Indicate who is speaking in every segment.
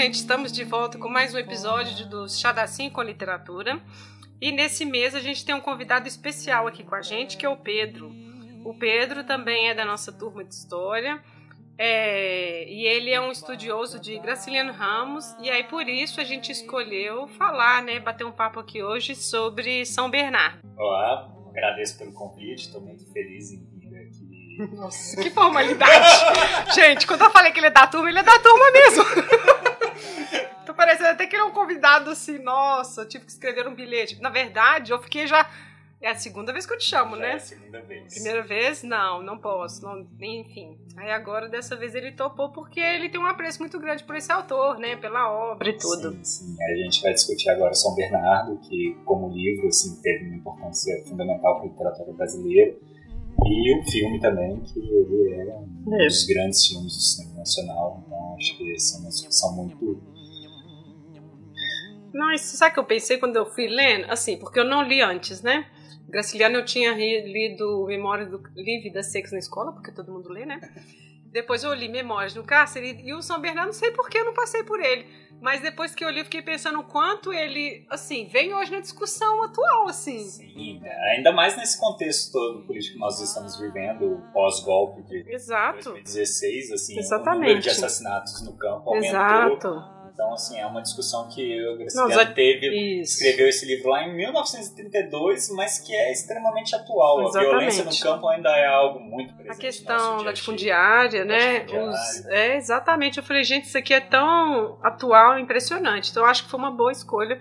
Speaker 1: gente, estamos de volta com mais um episódio do Chadacinho com Literatura. E nesse mês a gente tem um convidado especial aqui com a gente, que é o Pedro. O Pedro também é da nossa turma de História. é, e ele é um estudioso de Graciliano Ramos. E aí, por isso, a gente escolheu falar, né? Bater um papo aqui hoje sobre São Bernardo.
Speaker 2: Olá, agradeço pelo convite, estou muito feliz em vir aqui.
Speaker 1: Nossa, que formalidade! gente, quando eu falei que ele é da turma, ele é da turma mesmo. Tô parecendo até que ele é um convidado assim, nossa, eu tive que escrever um bilhete. Na verdade, eu fiquei já. É a segunda vez que eu te chamo,
Speaker 2: Já é
Speaker 1: né?
Speaker 2: a segunda vez.
Speaker 1: Primeira vez, não, não posso. Não, enfim. Aí agora, dessa vez, ele topou porque ele tem um apreço muito grande por esse autor, né? Pela obra e tudo.
Speaker 2: Sim, sim. A gente vai discutir agora São Bernardo, que como livro assim, teve uma importância fundamental para a literatura brasileira. E o filme também, que ele é um
Speaker 1: É.
Speaker 2: dos grandes filmes do cinema nacional. Então acho é muito...
Speaker 1: Não, isso sabe o que eu pensei quando eu fui lendo? Assim, porque eu não li antes, né? Graciliano eu tinha lido Memórias do Livre das Sex na escola, porque todo mundo lê, né? Depois eu li Memórias do Cárcere e o São Bernardo, não sei por que eu não passei por ele. Mas depois que eu li, eu fiquei pensando o quanto ele, assim, vem hoje na discussão atual, assim.
Speaker 2: Sim, ainda mais nesse contexto todo político que nós estamos vivendo, o pós-golpe de
Speaker 1: Exato.
Speaker 2: 2016, assim,
Speaker 1: Exatamente.
Speaker 2: o número de assassinatos no campo aumentou.
Speaker 1: Exato.
Speaker 2: Então, assim, é uma discussão que o Graciliano
Speaker 1: já-
Speaker 2: teve,
Speaker 1: Isso.
Speaker 2: escreveu esse livro lá em 1932, mas que é extremamente atual.
Speaker 1: Exatamente.
Speaker 2: A violência no campo ainda é algo muito presente
Speaker 1: A questão
Speaker 2: nosso
Speaker 1: da difundiária, né? Os- é, exatamente. Eu falei, gente, isso aqui é tão atual, impressionante. Então, eu acho que foi uma boa escolha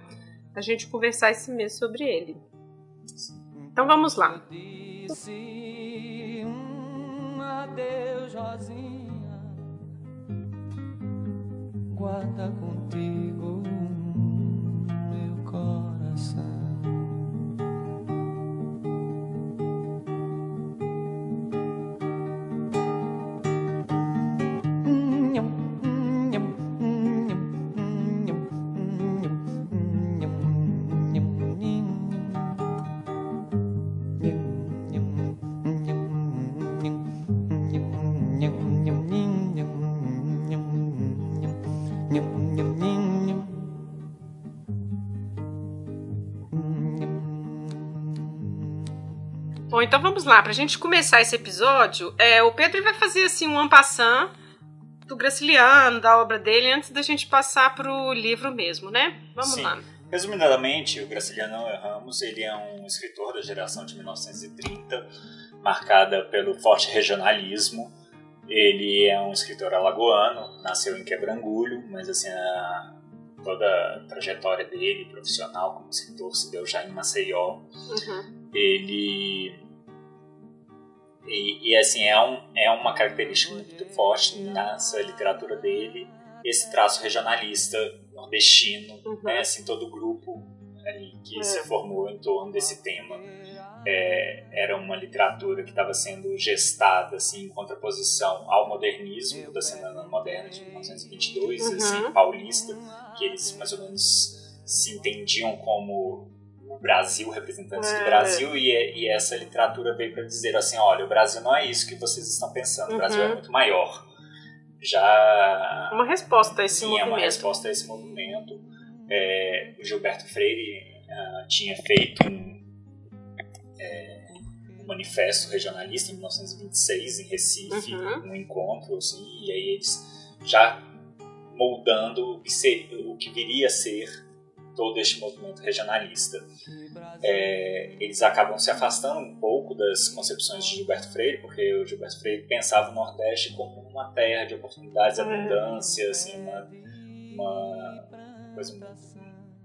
Speaker 1: a gente conversar esse mês sobre ele. Então, vamos lá.
Speaker 3: Disse um adeus, Rosinha. Guarda contigo meu coração.
Speaker 1: Então vamos lá. Pra gente começar esse episódio, é, o Pedro vai fazer assim um ampassant do Graciliano, da obra dele, antes da gente passar pro livro mesmo, né? Vamos
Speaker 2: Sim.
Speaker 1: lá.
Speaker 2: Resumidamente, o Graciliano Ramos ele é um escritor da geração de 1930, marcada pelo forte regionalismo. Ele é um escritor alagoano, nasceu em Quebrangulho, mas assim a- toda a trajetória dele profissional como escritor se deu já em Maceió.
Speaker 1: Uhum.
Speaker 2: ele e, e, assim é, um, é uma característica muito forte nessa literatura dele esse traço regionalista nordestino
Speaker 1: Uhum.
Speaker 2: né assim todo o grupo ali que
Speaker 1: É.
Speaker 2: se formou em torno desse tema É, era uma literatura que estava sendo gestada assim em contraposição ao modernismo da semana moderna de 1922
Speaker 1: Uhum.
Speaker 2: assim paulista que eles mais ou menos se entendiam como Brasil, representantes
Speaker 1: É.
Speaker 2: do Brasil, e, e essa literatura veio para dizer assim: olha, o Brasil não é isso que vocês estão pensando, o Brasil
Speaker 1: Uhum.
Speaker 2: é muito maior. Já
Speaker 1: Uma resposta a esse
Speaker 2: sim, é uma
Speaker 1: movimento.
Speaker 2: resposta a esse movimento. É, o Gilberto Freire ah, tinha feito um, é, um manifesto regionalista em 1926 em Recife,
Speaker 1: Uhum.
Speaker 2: um encontro, assim, e aí eles já moldando o que, ser, o que viria a ser todo este movimento regionalista. É, eles acabam se afastando um pouco das concepções de Gilberto Freire, porque o Gilberto Freire pensava o Nordeste como uma terra de oportunidades, e abundância, assim, uma, uma coisa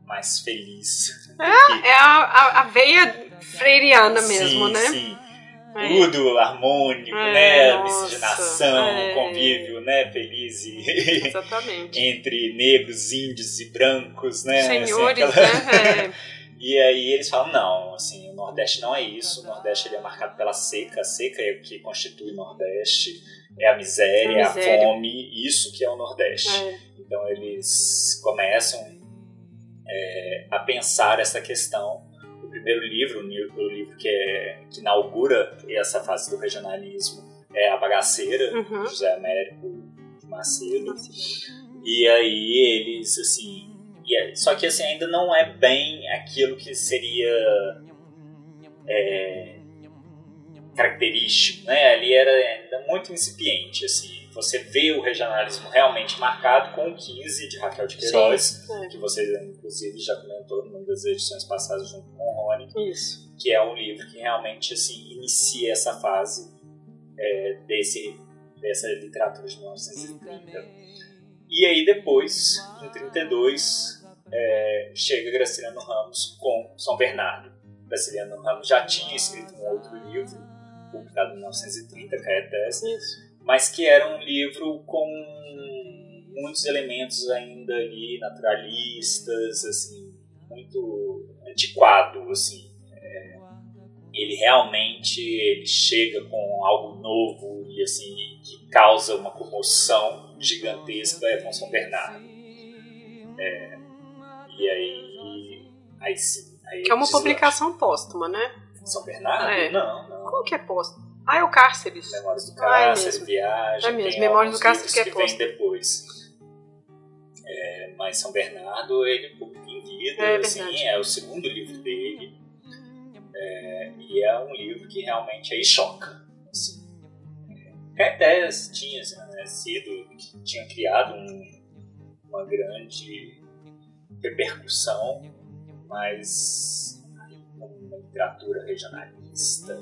Speaker 2: mais feliz.
Speaker 1: É, é a, a, a veia freiriana mesmo,
Speaker 2: sim,
Speaker 1: né?
Speaker 2: Sim, tudo harmônico,
Speaker 1: É,
Speaker 2: né?
Speaker 1: nossa,
Speaker 2: Miscigenação,
Speaker 1: é.
Speaker 2: convívio, né? Feliz e
Speaker 1: Exatamente.
Speaker 2: entre negros, índios e brancos, né? Assim,
Speaker 1: Senhores,
Speaker 2: aquela-
Speaker 1: né? É.
Speaker 2: E aí eles falam, não, assim, o Nordeste não é isso, o Nordeste ele é marcado pela seca, a seca é o que constitui o Nordeste, é a miséria,
Speaker 1: A
Speaker 2: é a
Speaker 1: miséria.
Speaker 2: fome, isso que é o Nordeste.
Speaker 1: É.
Speaker 2: Então eles começam é, a pensar essa questão. Primeiro livro, o li- o livro que, é, que inaugura essa fase do regionalismo é A Bagaceira,
Speaker 1: Uhum.
Speaker 2: José Américo de Macedo. E aí eles, assim... e é- só que assim, ainda não é bem aquilo que seria é, característico, né? Ali era ainda muito incipiente, assim. Você vê o regionalismo realmente marcado com o 15 de Raquel de Queiroz,
Speaker 1: Sim, é.
Speaker 2: que você inclusive já comentou numa das edições passadas junto com
Speaker 1: Isso.
Speaker 2: que é um livro que realmente assim inicia essa fase é, desse dessa literatura de 1930. E aí depois, em 32, é, chega Graciliano Ramos com São Bernardo. Graciliano Ramos já tinha escrito um outro livro, publicado em 1930, Caetés,
Speaker 1: Isso.
Speaker 2: mas que era um livro com muitos elementos ainda ali naturalistas, assim, muito antiquado, assim. É, ele realmente ele chega com algo novo e assim que causa uma comoção gigantesca é com São Bernardo. É, e aí, aí aí
Speaker 1: Que é uma publicação póstuma, né?
Speaker 2: São Bernardo?
Speaker 1: É.
Speaker 2: Não, não.
Speaker 1: Qual que é póstuma? Ah, é o Cárceres.
Speaker 2: Memórias do
Speaker 1: Ah, é.
Speaker 2: Viagem.
Speaker 1: É mesmo, Memórias do
Speaker 2: alguns
Speaker 1: Cárcere
Speaker 2: livros
Speaker 1: que é
Speaker 2: que vem depois. É, mas São Bernardo, ele vida,
Speaker 1: É
Speaker 2: assim, é o segundo livro dele. É, e é um livro que realmente aí choca. Assim. É, Caetés tinha né, sido, tinha criado um- uma grande repercussão, mas uma literatura regionalista,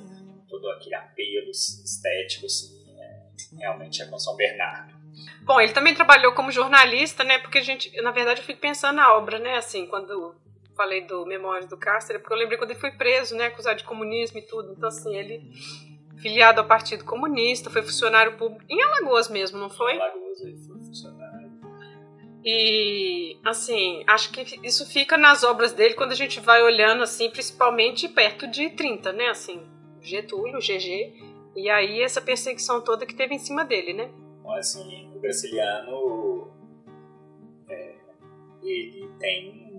Speaker 2: todo aquele apelo estético, assim, é, realmente é com São Bernardo.
Speaker 1: Bom, ele também trabalhou como jornalista, né? Porque a gente, na verdade, eu fico pensando na obra, né? Assim, quando falei do Memórias do Cárcere, porque eu lembrei quando ele foi preso, né? Acusado de comunismo e tudo. Então, assim, ele filiado ao Partido Comunista, foi funcionário público em Alagoas mesmo, não foi?
Speaker 2: Alagoas ele foi funcionário.
Speaker 1: E, assim, acho que isso fica nas obras dele quando a gente vai olhando, assim, principalmente perto de 30, né? Assim, Getúlio, GG. E aí essa perseguição toda que teve em cima dele, né?
Speaker 2: Então, assim, o Graciliano é, ele tem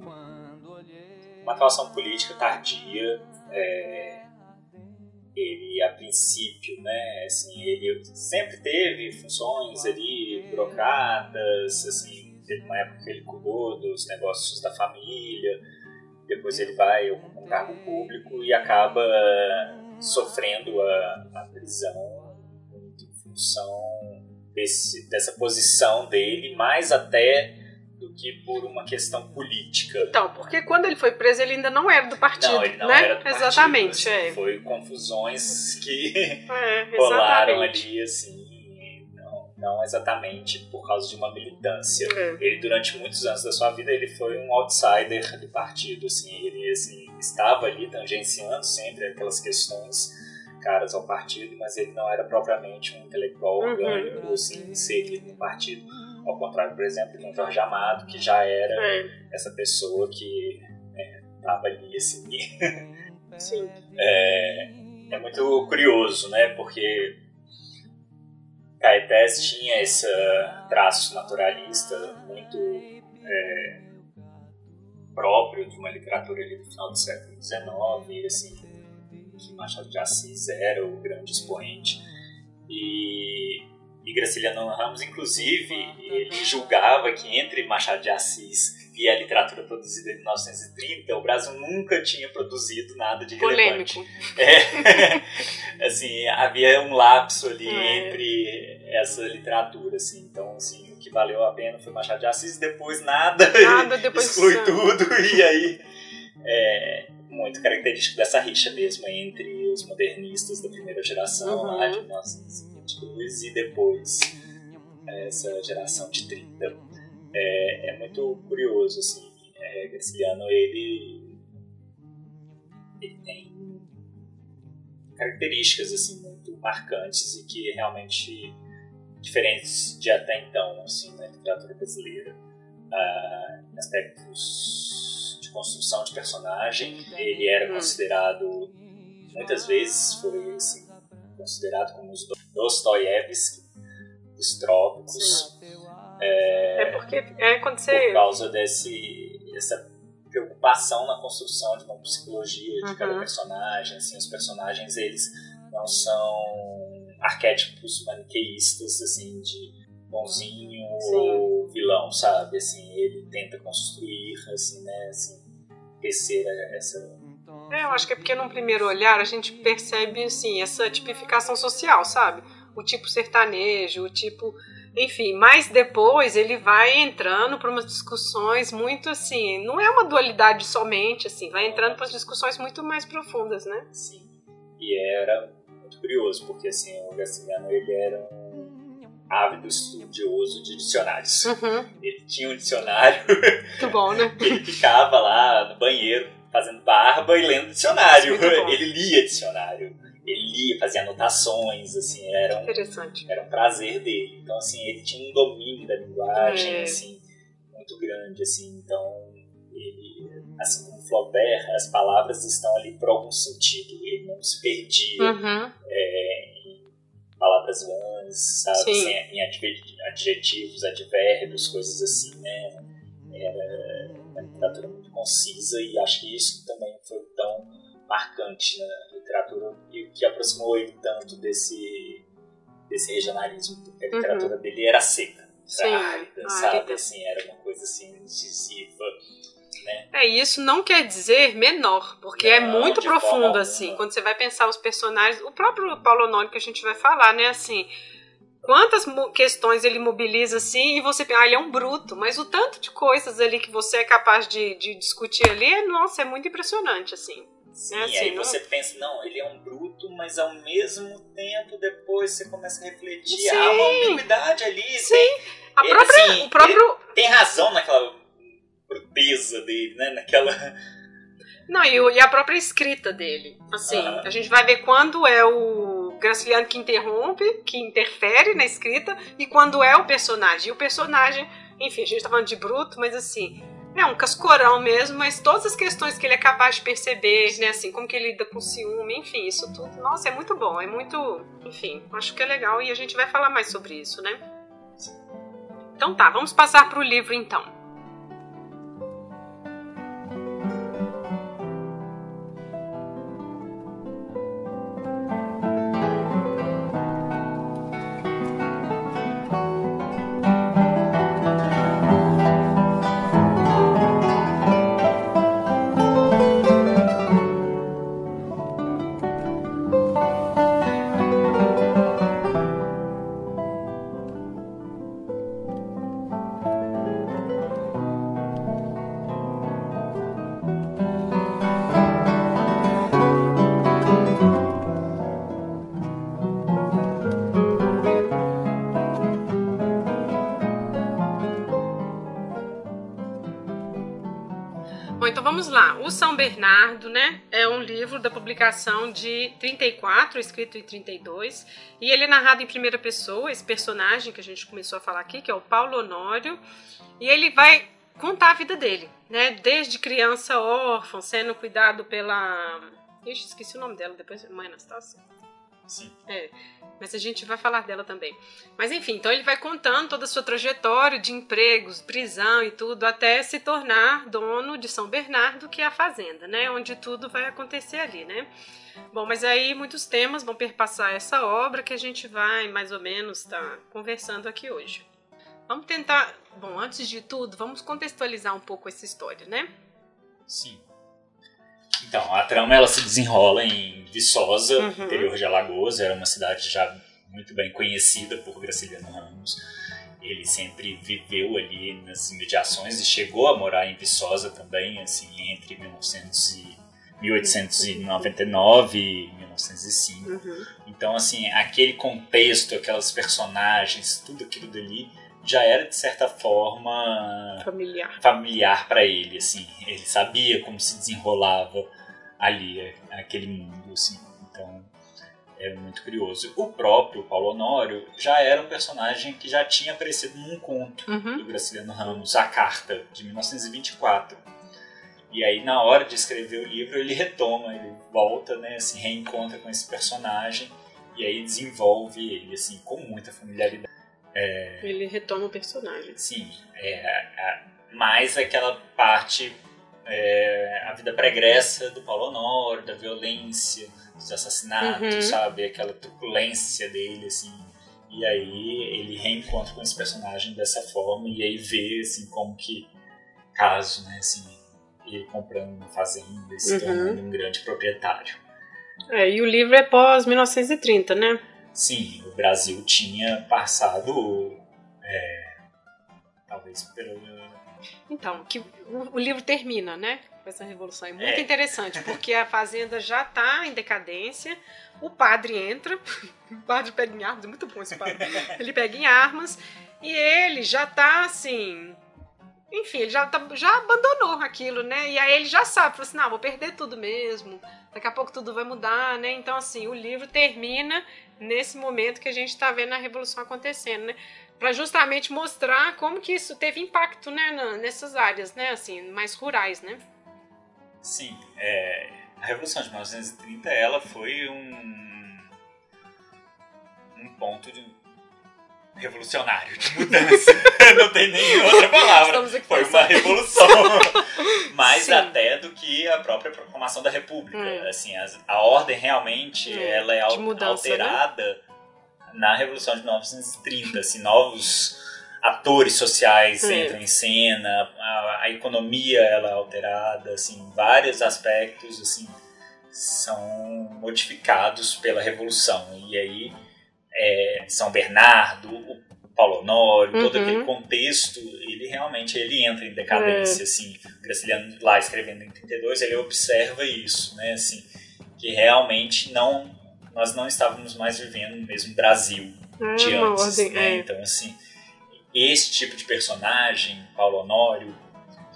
Speaker 2: uma atuação política tardia. é, ele, a princípio, né, assim, ele sempre teve funções ali, burocratas, assim, teve uma época que ele cuidou dos negócios da família, depois ele vai ocupar um cargo público e acaba sofrendo a, a prisão em função desse, dessa posição dele, mais até do que por uma questão política.
Speaker 1: Então, porque quando ele foi preso, ele ainda não era do partido,
Speaker 2: Não, ele não
Speaker 1: né?
Speaker 2: era do partido,
Speaker 1: Exatamente,
Speaker 2: assim,
Speaker 1: é.
Speaker 2: Foi confusões que
Speaker 1: É,
Speaker 2: rolaram ali, assim, não, não exatamente por causa de uma militância.
Speaker 1: É.
Speaker 2: Ele, durante muitos anos da sua vida, ele foi um outsider do partido, assim, ele, assim, estava ali tangenciando sempre aquelas questões caras ao partido, mas ele não era propriamente um intelectual
Speaker 1: Uhum.
Speaker 2: orgânico, assim, inserido no partido. Ao contrário, por exemplo, de um Jorge Amado, que já era
Speaker 1: É,
Speaker 2: essa pessoa que estava ali, assim,
Speaker 1: sim.
Speaker 2: é, é muito curioso, né? Porque Caetés tinha esse traço naturalista muito é, próprio de uma literatura ali do final do século XIX, assim, que Machado de Assis era o grande expoente. E, e Graciliano Ramos, inclusive, ele julgava que entre Machado de Assis e a literatura produzida em 1930, o Brasil nunca tinha produzido nada de relevante.
Speaker 1: Polêmico.
Speaker 2: É, assim, havia um lapso ali
Speaker 1: É.
Speaker 2: entre essa literatura, assim. Então, assim, o que valeu a pena foi Machado de Assis, depois nada,
Speaker 1: Nada, depois
Speaker 2: exclui
Speaker 1: sim.
Speaker 2: tudo, e aí é muito característico dessa rixa mesmo entre os modernistas da primeira geração,
Speaker 1: Uhum.
Speaker 2: lá de 1922, e depois essa geração de 30. É, é muito curioso, assim, é, Graciliano, ele, ele tem características, assim, muito marcantes e que realmente diferentes de até então, assim, na literatura brasileira. Ah, em aspectos construção de personagem, ele era considerado, muitas vezes foi assim, considerado como os Dostoiévski dos trópicos,
Speaker 1: É porque é quando
Speaker 2: por
Speaker 1: você.
Speaker 2: causa desse, essa preocupação na construção de uma psicologia de cada
Speaker 1: Uhum.
Speaker 2: personagem. Assim, os personagens, eles não são arquétipos maniqueístas, assim, de bonzinho
Speaker 1: Sim.
Speaker 2: ou vilão, sabe? Assim, ele tenta construir, assim, né, assim, tecer essa...
Speaker 1: É, eu acho que é porque num primeiro olhar a gente percebe assim, essa tipificação social, sabe? O tipo sertanejo, o tipo. Enfim, mas depois ele vai entrando para umas discussões muito assim. Não é uma dualidade somente, assim, vai entrando para discussões muito mais profundas, né?
Speaker 2: Assim, e era muito curioso, porque, assim, o Graciliano, ele era um ávido estudioso de dicionários.
Speaker 1: Uhum,
Speaker 2: Ele tinha um dicionário
Speaker 1: muito bom, né?
Speaker 2: ele ficava lá no banheiro fazendo barba e lendo dicionário. Ele lia dicionário. Ele lia, fazia anotações, assim, era um,
Speaker 1: Interessante.
Speaker 2: era um prazer dele. Então, assim, ele tinha um domínio da linguagem,
Speaker 1: É.
Speaker 2: assim, muito grande, assim. Então, ele, assim como Flaubert, as palavras estão ali por algum sentido. Ele não se perdia
Speaker 1: Uhum,
Speaker 2: em palavras vãs, sabe?
Speaker 1: Sim.
Speaker 2: Assim, em adjetivos, advérbios, coisas assim, né? Era uma literatura muito concisa e acho que isso também foi tão marcante na literatura e que aproximou ele tanto desse, desse regionalismo, porque a
Speaker 1: Uhum.
Speaker 2: literatura dele era seca, era árida,
Speaker 1: árida.
Speaker 2: sabe? Assim, era uma coisa assim incisiva.
Speaker 1: É, e isso não quer dizer menor, porque é
Speaker 2: Não,
Speaker 1: muito
Speaker 2: de forma
Speaker 1: profundo, assim. Quando você vai pensar os personagens, o próprio Paulo Honório que a gente vai falar, né, assim, quantas questões ele mobiliza, assim, e você pensa, ah, ele é um bruto, mas o tanto de coisas ali que você é capaz de, de discutir ali, é, nossa, é muito impressionante, assim.
Speaker 2: Sim,
Speaker 1: É assim,
Speaker 2: e aí
Speaker 1: não-
Speaker 2: você pensa, não, ele é um bruto, mas ao mesmo tempo depois você começa a refletir,
Speaker 1: Sim.
Speaker 2: há uma ambiguidade ali,
Speaker 1: Sim.
Speaker 2: tem,
Speaker 1: A
Speaker 2: É,
Speaker 1: própria,
Speaker 2: assim,
Speaker 1: o próprio...
Speaker 2: tem razão naquela bruteza dele, né, naquela...
Speaker 1: Não, e, a própria escrita dele. Assim,
Speaker 2: Aham.
Speaker 1: a gente vai ver quando é o Graciliano que interrompe, que interfere na escrita, e quando é o personagem. E o personagem, enfim, a gente tá falando de bruto, mas assim, é um cascorão mesmo, mas todas as questões que ele é capaz de perceber, né, assim, como que ele lida com ciúme, enfim, isso tudo, nossa, é muito bom, é muito, enfim, acho que é legal e a gente vai falar mais sobre isso, né? Então tá, vamos passar pro livro então. São Bernardo, né, é um livro da publicação de 34, escrito em 32, e ele é narrado em primeira pessoa, esse personagem que a gente começou a falar aqui, que é o Paulo Honório, e ele vai contar a vida dele, né, desde criança órfã, sendo cuidado pela... Ixi, esqueci o nome dela, depois... Mãe Anastácia?
Speaker 2: Sim.
Speaker 1: É, mas a gente vai falar dela também. Mas enfim, então ele vai contando toda a sua trajetória de empregos, prisão e tudo, até se tornar dono de São Bernardo, que é a fazenda, né? Onde tudo vai acontecer ali, né? Bom, mas aí muitos temas vão perpassar essa obra que a gente vai mais ou menos estar tá conversando aqui hoje. Vamos tentar. Bom, antes de tudo, vamos contextualizar um pouco essa história, né?
Speaker 2: Sim. Então, a trama ela se desenrola em Viçosa,
Speaker 1: Uhum.
Speaker 2: interior de Alagoas, era uma cidade já muito bem conhecida por Graciliano Ramos. ele sempre viveu ali nas imediações e chegou a morar em Viçosa também, assim, entre 1900 e 1899 e 1905.
Speaker 1: Uhum.
Speaker 2: Então, assim, aquele contexto, aquelas personagens, tudo aquilo dali já era de certa forma
Speaker 1: Familiar.
Speaker 2: familiar para ele, assim. Ele sabia como se desenrolava ali aquele mundo, assim. Então, é muito curioso. O próprio Paulo Honório já era um personagem que já tinha aparecido num conto
Speaker 1: Uhum.
Speaker 2: do Graciliano Ramos, A Carta, de 1924. E aí, na hora de escrever o livro, ele retoma, ele volta, né, se reencontra com esse personagem e aí desenvolve ele, assim, com muita familiaridade.
Speaker 1: Ele retoma o personagem.
Speaker 2: Sim, é, é, mais aquela parte, é, a vida pregressa do Paulo Honório, da violência, dos assassinatos,
Speaker 1: Uhum.
Speaker 2: sabe? Aquela truculência dele, assim. E aí ele reencontra com esse personagem dessa forma e aí vê, assim, como que, caso, né, assim, ele comprando uma fazenda e se
Speaker 1: Uhum.
Speaker 2: tornando um grande proprietário.
Speaker 1: É, e o livro é pós 1930, né?
Speaker 2: Sim, o Brasil tinha passado, é, talvez pelo
Speaker 1: Então, que o, o livro termina, né? Com essa revolução. É muito
Speaker 2: É.
Speaker 1: interessante, porque a fazenda já está em decadência, o padre entra, o padre pega em armas, é muito bom esse padre. Ele pega em armas e ele já tá assim. Enfim, ele já, tá, já abandonou aquilo, né? E aí ele já sabe, falou assim: não, vou perder tudo mesmo, daqui a pouco tudo vai mudar, né? Então, assim, o livro termina nesse momento que a gente está vendo a revolução acontecendo, né? Para justamente mostrar como que isso teve impacto, né, nessas áreas, né, assim, mais rurais, né?
Speaker 2: Sim, é, a Revolução de 1930 ela foi um, um ponto de revolucionário, de mudança. Não tem nem outra palavra. Foi uma revolução. Mais
Speaker 1: Sim.
Speaker 2: até do que a própria proclamação da República.
Speaker 1: Hum.
Speaker 2: Assim, as- a ordem realmente
Speaker 1: Hum,
Speaker 2: ela é al-
Speaker 1: mudança, né?
Speaker 2: alterada na Revolução de 1930. Assim, novos atores sociais
Speaker 1: Hum.
Speaker 2: entram em cena, a, a economia ela é alterada, assim, vários aspectos assim são modificados pela Revolução. E aí é, São Bernardo, o Paulo Honório, todo
Speaker 1: Uhum.
Speaker 2: aquele contexto, ele realmente ele entra em decadência,
Speaker 1: É.
Speaker 2: assim. O Graciliano lá escrevendo em 32, ele observa isso, né, assim, que realmente não nós não estávamos mais vivendo no mesmo Brasil
Speaker 1: É
Speaker 2: de antes,
Speaker 1: ordem,
Speaker 2: né?
Speaker 1: é.
Speaker 2: Então, assim, esse tipo de personagem, Paulo Honório,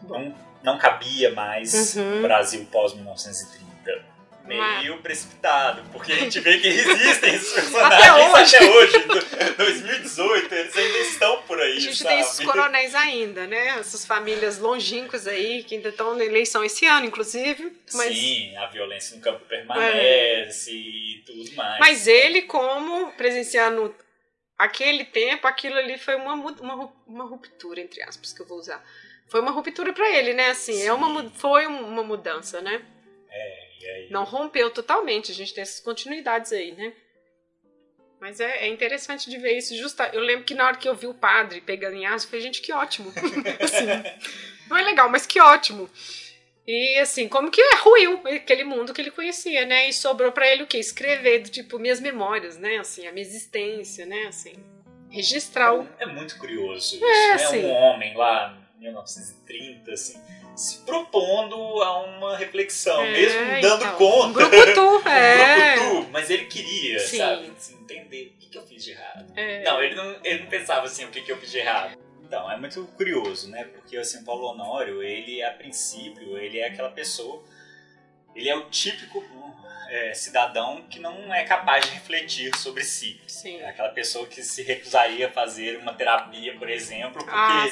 Speaker 2: não, não cabia mais
Speaker 1: Uhum.
Speaker 2: no Brasil pós-1930. Meio precipitado, porque a gente vê que existem esses personagens
Speaker 1: Até hoje.
Speaker 2: até hoje, em 2018, eles ainda estão por aí,
Speaker 1: A gente
Speaker 2: sabe?
Speaker 1: tem esses coronéis ainda, né? Essas famílias longínquas aí, que ainda estão na eleição esse ano, inclusive. Mas,
Speaker 2: Sim, a violência no campo permanece e tudo mais.
Speaker 1: mas ele, como presenciando aquele tempo, aquilo ali foi uma, uma, uma ruptura, entre aspas, que eu vou usar. Foi uma ruptura pra ele, né? Assim, é uma, foi um- uma mudança, né?
Speaker 2: Aí,
Speaker 1: Não rompeu totalmente, a gente tem essas continuidades aí, né? Mas é, é interessante de ver isso. Justa, eu lembro que na hora que eu vi o padre pegando em asas, eu falei, gente, que ótimo. Assim, não é legal, mas que ótimo. E assim, como que ruiu aquele mundo que ele conhecia, né? E sobrou pra ele o quê? Escrever, tipo, minhas memórias, né? Assim, a minha existência, né? Assim, registrar o...
Speaker 2: É muito curioso isso,
Speaker 1: É,
Speaker 2: né?
Speaker 1: sim.
Speaker 2: Um homem lá em 1930, assim, se propondo a uma reflexão,
Speaker 1: É,
Speaker 2: mesmo dando
Speaker 1: então,
Speaker 2: conta.
Speaker 1: Um brucutu,
Speaker 2: Um
Speaker 1: é.
Speaker 2: brucutu, mas ele queria,
Speaker 1: Sim.
Speaker 2: sabe? entender o que, que eu fiz de errado.
Speaker 1: É.
Speaker 2: Não, ele não, ele não pensava assim, o que, que eu fiz de errado. Então, é muito curioso, né? Porque assim, o Paulo Honório, ele, a princípio, ele é aquela pessoa. Ele é o típico é, cidadão que não é capaz de refletir sobre si.
Speaker 1: Sim.
Speaker 2: É aquela pessoa que se recusaria a fazer uma terapia, por exemplo, porque
Speaker 1: Ah,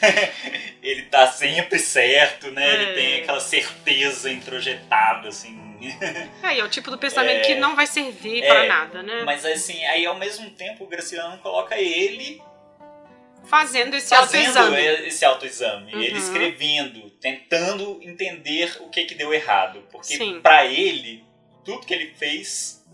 Speaker 2: ele tá sempre certo, né?
Speaker 1: É.
Speaker 2: Ele tem aquela certeza introjetada, assim.
Speaker 1: É, é o tipo do pensamento
Speaker 2: É.
Speaker 1: que não vai servir
Speaker 2: É.
Speaker 1: pra nada, né?
Speaker 2: Mas assim, aí ao mesmo tempo o Graciliano coloca ele
Speaker 1: Fazendo esse
Speaker 2: fazendo
Speaker 1: autoexame.
Speaker 2: esse autoexame,
Speaker 1: Uhum.
Speaker 2: ele escrevendo, tentando entender o que que deu errado, porque pra ele tudo que ele fez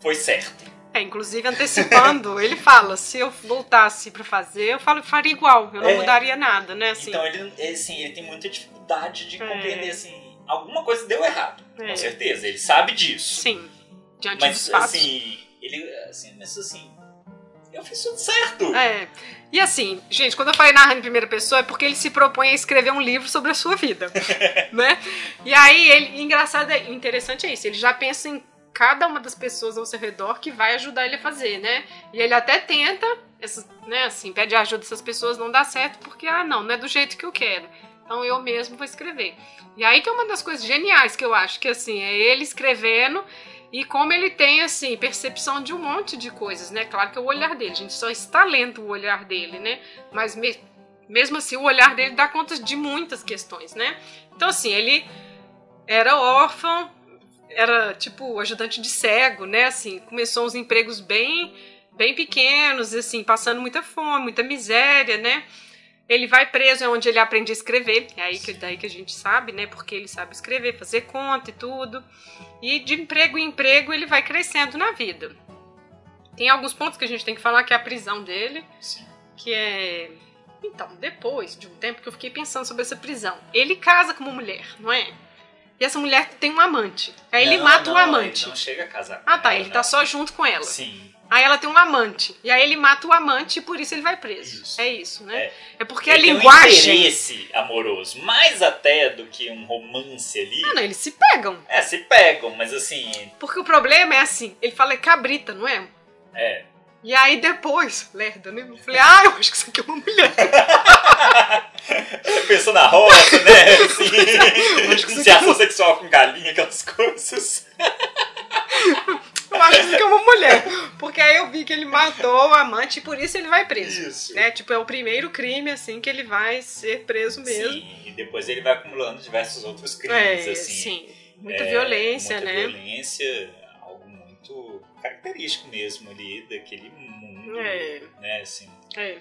Speaker 2: foi certo.
Speaker 1: É, inclusive antecipando, ele fala, se eu voltasse pra fazer, eu falo, faria igual, eu não
Speaker 2: É.
Speaker 1: mudaria nada, né? Assim,
Speaker 2: Então ele, ele, assim, ele tem muita dificuldade de
Speaker 1: É.
Speaker 2: compreender assim, alguma coisa deu errado,
Speaker 1: É.
Speaker 2: com certeza, ele sabe disso.
Speaker 1: sim, diante
Speaker 2: Mas
Speaker 1: dos fatos.
Speaker 2: assim, ele assim, mas assim, eu fiz tudo certo.
Speaker 1: É. E assim, gente, quando eu falei narrando em primeira pessoa é porque ele se propõe a escrever um livro sobre a sua vida, né? E aí, ele, engraçado, é, interessante é isso, ele já pensa em cada uma das pessoas ao seu redor que vai ajudar ele a fazer, né? E ele até tenta, essas, né, assim, pede ajuda dessas pessoas, não dá certo porque, ah, não, não é do jeito que eu quero. Então eu mesmo vou escrever. E aí que é uma das coisas geniais que eu acho, que assim, é ele escrevendo e como ele tem, assim, percepção de um monte de coisas, né? Claro que é o olhar dele, a gente só está lendo o olhar dele, né? Mas me, mesmo assim, o olhar dele dá conta de muitas questões, né? Então, assim, ele era órfão, era tipo ajudante de cego, né? Assim, começou uns empregos bem, bem pequenos, assim, passando muita fome, muita miséria, né? Ele vai preso, é onde ele aprende a escrever. É aí que, daí que a gente sabe, né? Porque ele sabe escrever, fazer conta e tudo. E de emprego em emprego ele vai crescendo na vida. Tem alguns pontos que a gente tem que falar, que é a prisão dele.
Speaker 2: Sim.
Speaker 1: Que é. Então, depois de um tempo que eu fiquei pensando sobre essa prisão. Ele casa com uma mulher, não é? E essa mulher tem um amante. Aí ele
Speaker 2: Não,
Speaker 1: mata
Speaker 2: não,
Speaker 1: o amante.
Speaker 2: Ele não chega a casar. com
Speaker 1: Ah, tá.
Speaker 2: ela,
Speaker 1: Ele
Speaker 2: não.
Speaker 1: tá só junto com ela.
Speaker 2: Sim.
Speaker 1: Aí ela tem um amante. E aí ele mata o amante e por isso ele vai preso.
Speaker 2: Isso.
Speaker 1: É isso, né?
Speaker 2: É.
Speaker 1: É, porque
Speaker 2: Ele
Speaker 1: a
Speaker 2: tem um
Speaker 1: linguagem.
Speaker 2: interesse amoroso, mais até do que um romance ali.
Speaker 1: ah, não, eles se pegam.
Speaker 2: É, se pegam, mas assim,
Speaker 1: Porque o problema é assim: ele fala é cabrita, não é?
Speaker 2: é.
Speaker 1: E aí depois, lerda, né? Eu falei, ah, eu acho que isso aqui é uma mulher.
Speaker 2: Pensou na roça, né? Assim,
Speaker 1: isso
Speaker 2: iniciação
Speaker 1: aqui-
Speaker 2: sexual com galinha, aquelas coisas.
Speaker 1: Eu acho que é uma mulher. Porque aí eu vi que ele matou o amante e por isso ele vai preso.
Speaker 2: Isso.
Speaker 1: Né? Tipo, é o primeiro crime, assim, que ele vai ser preso mesmo.
Speaker 2: Sim, e depois ele vai acumulando diversos outros crimes,
Speaker 1: é,
Speaker 2: assim.
Speaker 1: sim. Muita
Speaker 2: É,
Speaker 1: violência,
Speaker 2: muita
Speaker 1: né?
Speaker 2: violência, algo muito característico mesmo ali daquele mundo,
Speaker 1: É.
Speaker 2: né, assim,
Speaker 1: É.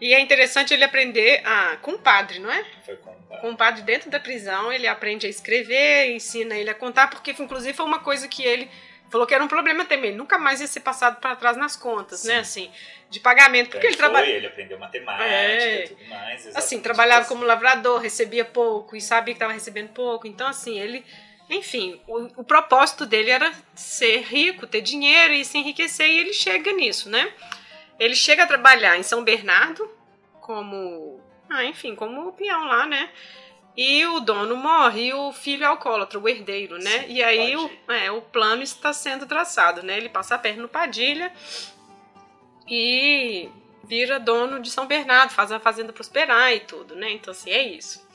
Speaker 1: E é interessante ele aprender a, com o padre, não é?
Speaker 2: foi contado.
Speaker 1: Com o padre dentro da prisão, ele aprende a escrever, ensina ele a contar, porque inclusive foi uma coisa que ele falou que era um problema também. Ele nunca mais ia ser passado para trás nas contas,
Speaker 2: Sim.
Speaker 1: né? Assim, de pagamento. Porque ele
Speaker 2: foi,
Speaker 1: trabalha.
Speaker 2: ele aprendeu matemática
Speaker 1: É.
Speaker 2: e tudo mais.
Speaker 1: Assim, trabalhava
Speaker 2: isso.
Speaker 1: como lavrador, recebia pouco e sabia que estava recebendo pouco. Então, assim, ele. Enfim, o, o propósito dele era ser rico, ter dinheiro e se enriquecer, e ele chega nisso, né? Ele chega a trabalhar em São Bernardo como. Ah, enfim, como peão lá, né? E o dono morre e o filho é alcoólatra, o herdeiro, né?
Speaker 2: Sim,
Speaker 1: e aí o, é, o plano está sendo traçado, né? Ele passa a perna no Padilha e vira dono de São Bernardo, faz a fazenda prosperar e tudo, né? Então, assim, é isso.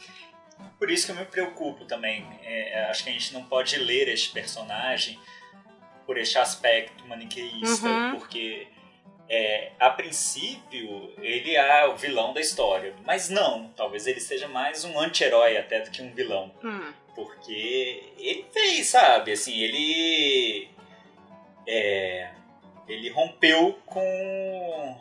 Speaker 2: Por isso que eu me preocupo também. É, acho que a gente não pode ler este personagem por este aspecto maniqueísta,
Speaker 1: Uhum.
Speaker 2: porque é, a princípio ele é o vilão da história, mas não. Talvez ele seja mais um anti-herói até do que um vilão,
Speaker 1: Hum,
Speaker 2: porque ele fez, sabe? Assim, ele é, ele rompeu com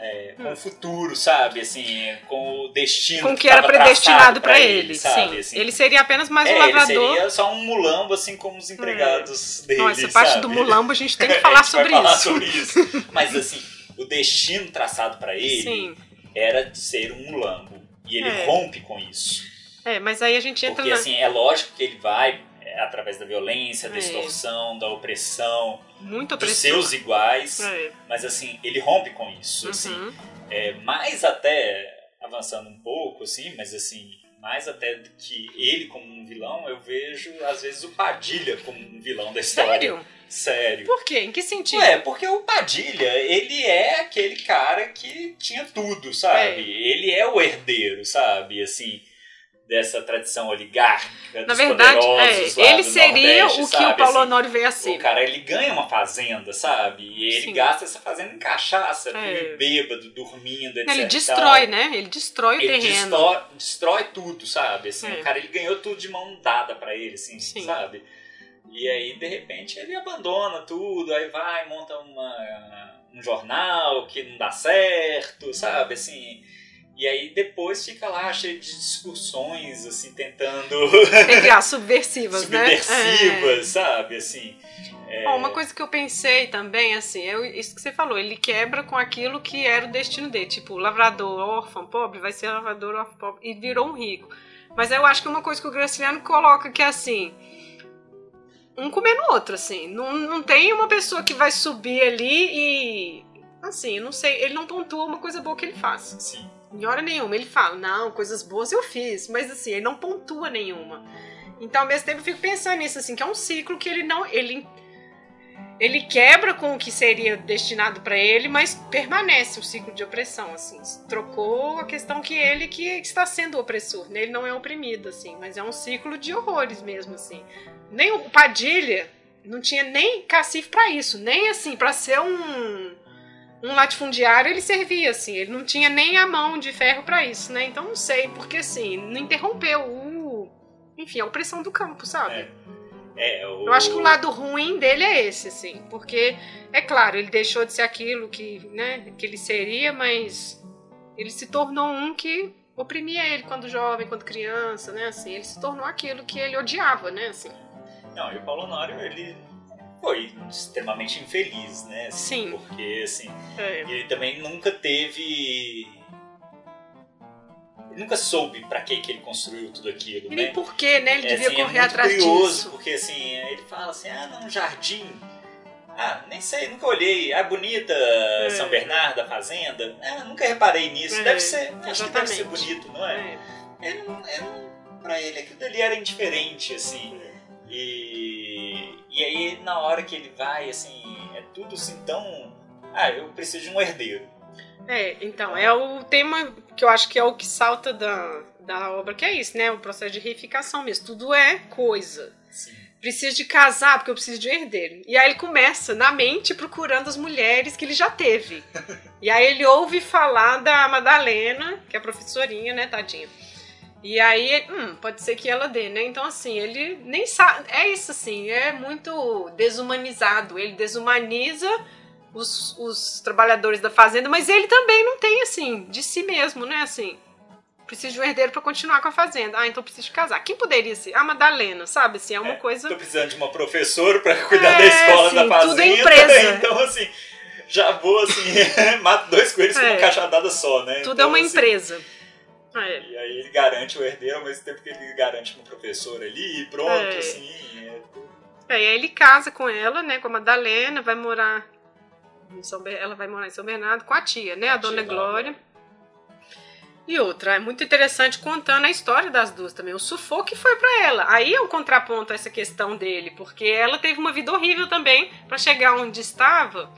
Speaker 2: é, com
Speaker 1: Hum.
Speaker 2: o futuro, sabe? Assim, com o destino
Speaker 1: com o que era
Speaker 2: tava
Speaker 1: predestinado para ele,
Speaker 2: sabe?
Speaker 1: sim.
Speaker 2: Assim,
Speaker 1: Ele seria apenas mais um
Speaker 2: é,
Speaker 1: lavrador.
Speaker 2: Ele seria só um mulambo, assim como os empregados dele.
Speaker 1: Não, essa parte
Speaker 2: sabe?
Speaker 1: do mulambo a gente tem que
Speaker 2: A
Speaker 1: falar sobre
Speaker 2: falar
Speaker 1: isso.
Speaker 2: sobre isso. Mas assim, o destino traçado para ele
Speaker 1: Sim.
Speaker 2: era de ser um mulambo. E ele
Speaker 1: É.
Speaker 2: rompe com isso.
Speaker 1: É, mas aí a gente entra
Speaker 2: Porque
Speaker 1: na.
Speaker 2: assim, é lógico que ele vai é, através da violência, da
Speaker 1: É.
Speaker 2: extorsão, da opressão,
Speaker 1: Muito
Speaker 2: dos
Speaker 1: opressor.
Speaker 2: seus iguais.
Speaker 1: É.
Speaker 2: Mas assim, ele rompe com isso. Assim,
Speaker 1: Uhum.
Speaker 2: é, mais até avançando um pouco, assim, mas assim, mais até do que ele como um vilão, eu vejo às vezes o Padilha como um vilão da história.
Speaker 1: Sério?
Speaker 2: Sério.
Speaker 1: Por quê? Em que sentido?
Speaker 2: É, porque o Padilha, ele é aquele cara que tinha tudo, sabe? Ele é o herdeiro, sabe? Assim, dessa tradição oligárquica,
Speaker 1: Na
Speaker 2: dos
Speaker 1: verdade,
Speaker 2: poderosos
Speaker 1: é, ele seria
Speaker 2: Nordeste,
Speaker 1: o que
Speaker 2: sabe?
Speaker 1: o Paulo
Speaker 2: Assim,
Speaker 1: Honório veio a ser.
Speaker 2: o cara, ele ganha uma fazenda, sabe? E ele
Speaker 1: Sim.
Speaker 2: gasta essa fazenda em cachaça,
Speaker 1: É.
Speaker 2: bêbado, dormindo, etc.
Speaker 1: Ele destrói, né? Ele destrói o
Speaker 2: Ele
Speaker 1: terreno.
Speaker 2: destrói, destrói tudo, sabe? Assim,
Speaker 1: É.
Speaker 2: o cara, ele ganhou tudo de mão dada pra ele, assim,
Speaker 1: Sim.
Speaker 2: sabe? E aí, de repente, ele abandona tudo, aí vai, monta uma, um jornal que não dá certo, sabe? Assim... E aí depois fica lá cheio de discussões, assim, tentando...
Speaker 1: Entre as subversivas, né?
Speaker 2: subversivas, sabe? Assim...
Speaker 1: É. Ó, uma coisa que eu pensei também, assim, é isso que você falou, ele quebra com aquilo que era o destino dele. Tipo, lavrador órfão, pobre, vai ser lavrador órfão, pobre, e virou um rico. Mas eu acho que uma coisa que o Graciliano coloca que é assim. Um comendo o outro, assim. Não, não tem uma pessoa que vai subir ali e assim, eu não sei, ele não pontua uma coisa boa que ele faz.
Speaker 2: Sim.
Speaker 1: Em hora nenhuma. Ele fala, não, coisas boas eu fiz, mas assim, ele não pontua nenhuma. Então, ao mesmo tempo, eu fico pensando nisso, assim, que é um ciclo que ele não. Ele, ele quebra com o que seria destinado para ele, mas permanece o ciclo de opressão, assim. Trocou a questão que ele que está sendo opressor, né? Ele não é oprimido, assim, mas é um ciclo de horrores mesmo, assim. Nem o Padilha não tinha nem cacife para isso, nem assim, para ser um um latifundiário ele servia assim, ele não tinha nem a mão de ferro para isso, né? Então não sei, porque assim, não interrompeu o enfim, a opressão do campo, sabe?
Speaker 2: É. É, o...
Speaker 1: Eu acho que o lado ruim dele é esse, assim, porque é claro, ele deixou de ser aquilo que, né, que ele seria, mas ele se tornou um que oprimia ele quando jovem, quando criança, né, assim, ele se tornou aquilo que ele odiava, né, assim.
Speaker 2: Não, e o Paulo Honório, ele foi extremamente infeliz, né? Assim,
Speaker 1: Sim.
Speaker 2: Porque, assim,
Speaker 1: É.
Speaker 2: ele também nunca teve. Ele nunca soube pra que, que ele construiu tudo aquilo,
Speaker 1: E
Speaker 2: né?
Speaker 1: nem porquê, né, ele
Speaker 2: É,
Speaker 1: devia
Speaker 2: assim, é
Speaker 1: correr
Speaker 2: muito
Speaker 1: atrás
Speaker 2: curioso,
Speaker 1: disso.
Speaker 2: porque assim, ele fala assim, ah, não, jardim. Ah, nem sei, nunca olhei. Ah, bonita São Bernardo, a fazenda. Ah, nunca reparei nisso.
Speaker 1: É,
Speaker 2: deve ser, acho que deve ser
Speaker 1: exatamente.
Speaker 2: bonito, não é?
Speaker 1: É.
Speaker 2: Ele não, ele pra ele aquilo dali era indiferente, assim. E, e aí, na hora que ele vai, assim, é tudo assim tão. Ah, eu preciso de um herdeiro.
Speaker 1: É, então, é o tema que eu acho que é o que salta da, da obra, que é isso, né? O processo de reificação mesmo. Tudo é coisa.
Speaker 2: Assim.
Speaker 1: Preciso de casar porque eu preciso de um herdeiro. E aí ele começa na mente procurando as mulheres que ele já teve. E aí ele ouve falar da Madalena, que é a professorinha, né, tadinha. E aí, hum, pode ser que ela dê, né? Então, assim, ele nem sabe. É isso, assim, é muito desumanizado. Ele desumaniza os, os trabalhadores da fazenda, mas ele também não tem, assim, de si mesmo, né? Assim, preciso de um herdeiro pra continuar com a fazenda. Ah, então preciso de casar. Quem poderia ser? A Madalena, sabe? Assim, é uma
Speaker 2: É,
Speaker 1: coisa.
Speaker 2: Tô precisando de uma professora pra cuidar
Speaker 1: É,
Speaker 2: da escola
Speaker 1: sim,
Speaker 2: da
Speaker 1: tudo é
Speaker 2: fazenda.
Speaker 1: empresa.
Speaker 2: Então, assim, já vou assim, mato dois coelhos com
Speaker 1: É.
Speaker 2: uma cachadada só, né?
Speaker 1: Tudo
Speaker 2: Então,
Speaker 1: é uma
Speaker 2: assim,
Speaker 1: empresa. É.
Speaker 2: E aí ele garante o herdeiro ao mesmo tempo que ele garante uma professora ali e pronto,
Speaker 1: É.
Speaker 2: assim. é-
Speaker 1: É, aí ele casa com ela, né, com a Madalena, vai morar em São Ber- ela vai morar em São Bernardo com a tia, né, a,
Speaker 2: A
Speaker 1: Dona
Speaker 2: tia da
Speaker 1: Glória. E outra, é muito interessante contando a história das duas também, o sufoco que foi pra ela. Aí é o contraponto a essa questão dele, porque ela teve uma vida horrível também pra chegar onde estava.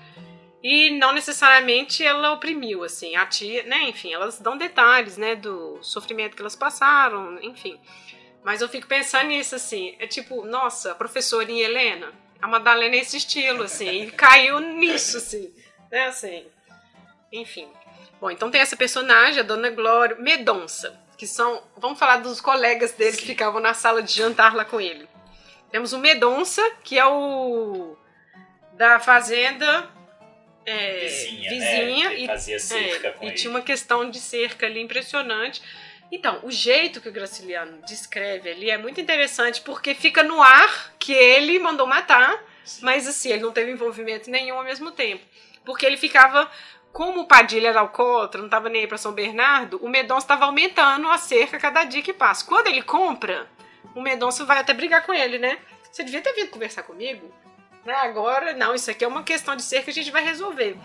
Speaker 1: E não necessariamente ela oprimiu, assim, a tia, né, enfim, elas dão detalhes, né, do sofrimento que elas passaram, enfim. Mas eu fico pensando nisso, assim, é tipo, nossa, a professorinha Helena, a Madalena é esse estilo, assim, e caiu nisso, assim, né, assim, enfim. Bom, então tem essa personagem, a Dona Glória, Medonça, que são, vamos falar dos colegas dele que
Speaker 2: Sim.
Speaker 1: ficavam na sala de jantar lá com ele. Temos o Medonça, que é o da fazenda é,
Speaker 2: Vizinha,
Speaker 1: vizinha
Speaker 2: né?
Speaker 1: E
Speaker 2: fazia cerca
Speaker 1: é,
Speaker 2: com
Speaker 1: e
Speaker 2: ele.
Speaker 1: tinha uma questão de cerca ali impressionante. Então, o jeito que o Graciliano descreve ali é muito interessante, porque fica no ar que ele mandou matar,
Speaker 2: Sim.
Speaker 1: mas assim, ele não teve envolvimento nenhum ao mesmo tempo. Porque ele ficava, como o Padilha era alcoólatra, não estava nem aí para São Bernardo, o Medonça estava aumentando a cerca cada dia que passa. Quando ele compra, o Medonça vai até brigar com ele, né? Você devia ter vindo conversar comigo. Né? Agora, não, isso aqui é uma questão de cerca que a gente vai resolver.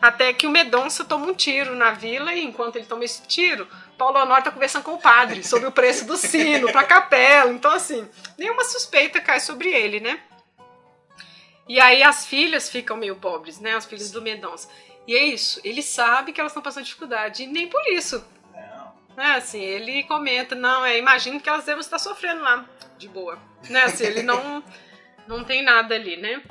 Speaker 1: Até que o Medonça toma um tiro na vila e enquanto ele toma esse tiro, Paulo Honório tá conversando com o padre sobre o preço do sino pra capela. Então, assim, nenhuma suspeita cai sobre ele, né? E aí as filhas ficam meio pobres, né? As filhas do Medonça. E é isso, ele sabe que elas estão passando dificuldade, e nem por isso.
Speaker 2: Não.
Speaker 1: Né? Assim, ele comenta, não, é, imagino que elas devem estar sofrendo lá, de boa. Né? Assim, ele não, não tem nada ali, né?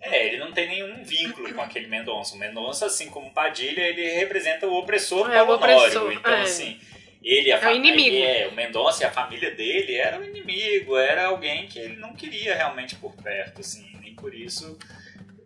Speaker 2: É, ele não tem nenhum vínculo com aquele Mendonça. O Mendonça, assim como Padilha, ele representa o opressor
Speaker 1: É, o
Speaker 2: Paulo
Speaker 1: opressor,
Speaker 2: Honório. Então,
Speaker 1: é.
Speaker 2: assim, ele a
Speaker 1: É o inimigo.
Speaker 2: é, o Mendonça e a família dele era o inimigo, era alguém que ele não queria realmente por perto, assim, nem por isso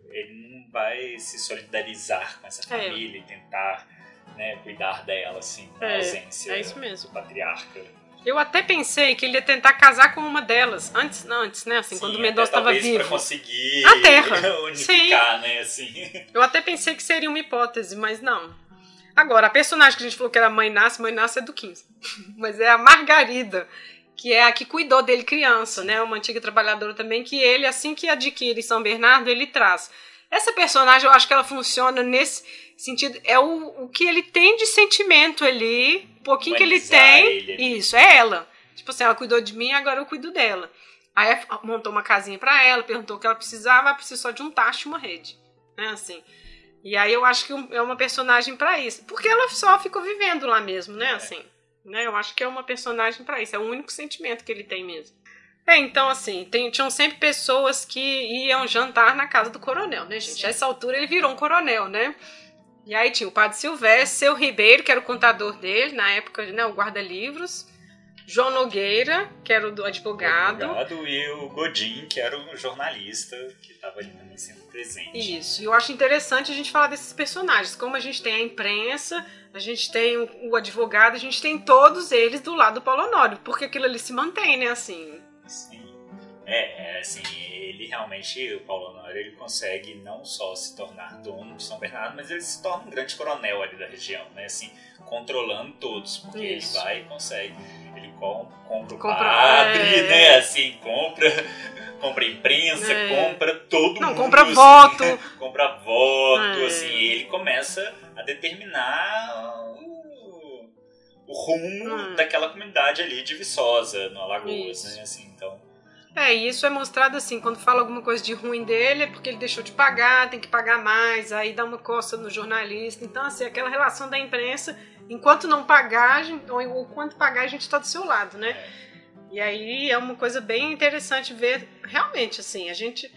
Speaker 2: ele não vai se solidarizar com essa
Speaker 1: É.
Speaker 2: família e tentar né, cuidar dela, assim, na
Speaker 1: É,
Speaker 2: ausência
Speaker 1: é isso mesmo.
Speaker 2: patriarca.
Speaker 1: Eu até pensei que ele ia tentar casar com uma delas, antes, antes né? Assim,
Speaker 2: Sim,
Speaker 1: quando o Mendonça estava vivo.
Speaker 2: Pra conseguir
Speaker 1: A terra.
Speaker 2: unificar, né, assim.
Speaker 1: Eu até pensei que seria uma hipótese, mas não. Agora, a personagem que a gente falou que era Mãe Nasce, Mãe Nasce é do 15. Mas é a Margarida, que é a que cuidou dele criança, né? Uma antiga trabalhadora também, que ele, assim que adquire São Bernardo, ele traz. Essa personagem, eu acho que ela funciona nesse sentido é o, o que ele tem de sentimento ali, pouquinho que ele tem.
Speaker 2: ele.
Speaker 1: Isso, é ela. Tipo assim, ela cuidou de mim, agora eu cuido dela. Aí montou uma casinha pra ela, perguntou o que ela precisava, ela precisa só de um tacho e uma rede. Né, assim. E aí eu acho que é uma personagem pra isso. Porque ela só ficou vivendo lá mesmo, né,
Speaker 2: É.
Speaker 1: assim. Né, eu acho que é uma personagem pra isso. É o único sentimento que ele tem mesmo. É, então, assim, tem- tinham sempre pessoas que iam jantar na casa do coronel, né, gente?
Speaker 2: Sim.
Speaker 1: A essa altura ele virou um coronel, né? E aí tinha o padre Silvestre, seu Ribeiro, que era o contador dele, na época, né, o guarda-livros. João Nogueira, que era o do advogado.
Speaker 2: Advogado, e o Godin, que era o jornalista que estava ali também sempre presente.
Speaker 1: Isso, e eu acho interessante a gente falar desses personagens. Como a gente tem a imprensa, a gente tem o, o advogado, a gente tem todos eles do lado do Paulo Honório, porque aquilo ali se mantém, né, assim.
Speaker 2: Sim. É, é, assim, ele realmente, o Paulo Honório, ele consegue não só se tornar dono de São Bernardo, mas ele se torna um grande coronel ali da região, né? Assim, controlando todos, porque
Speaker 1: Isso.
Speaker 2: ele vai e consegue. Ele com- compra o
Speaker 1: Compra-
Speaker 2: padre,
Speaker 1: é.
Speaker 2: né? Assim, compra, compra a imprensa,
Speaker 1: É.
Speaker 2: compra todo
Speaker 1: Não,
Speaker 2: mundo.
Speaker 1: compra
Speaker 2: assim,
Speaker 1: voto.
Speaker 2: compra voto,
Speaker 1: É.
Speaker 2: assim, e ele começa a determinar o, o rumo
Speaker 1: Hum.
Speaker 2: daquela comunidade ali de Viçosa, no Alagoas,
Speaker 1: Isso.
Speaker 2: né? Assim, então,
Speaker 1: É, e isso é mostrado assim, quando fala alguma coisa de ruim dele, é porque ele deixou de pagar, tem que pagar mais, aí dá uma coça no jornalista. Então, assim, aquela relação da imprensa, enquanto não pagar, ou, quanto pagar, a gente tá do seu lado, né? E aí é uma coisa bem interessante ver, realmente, assim, a gente.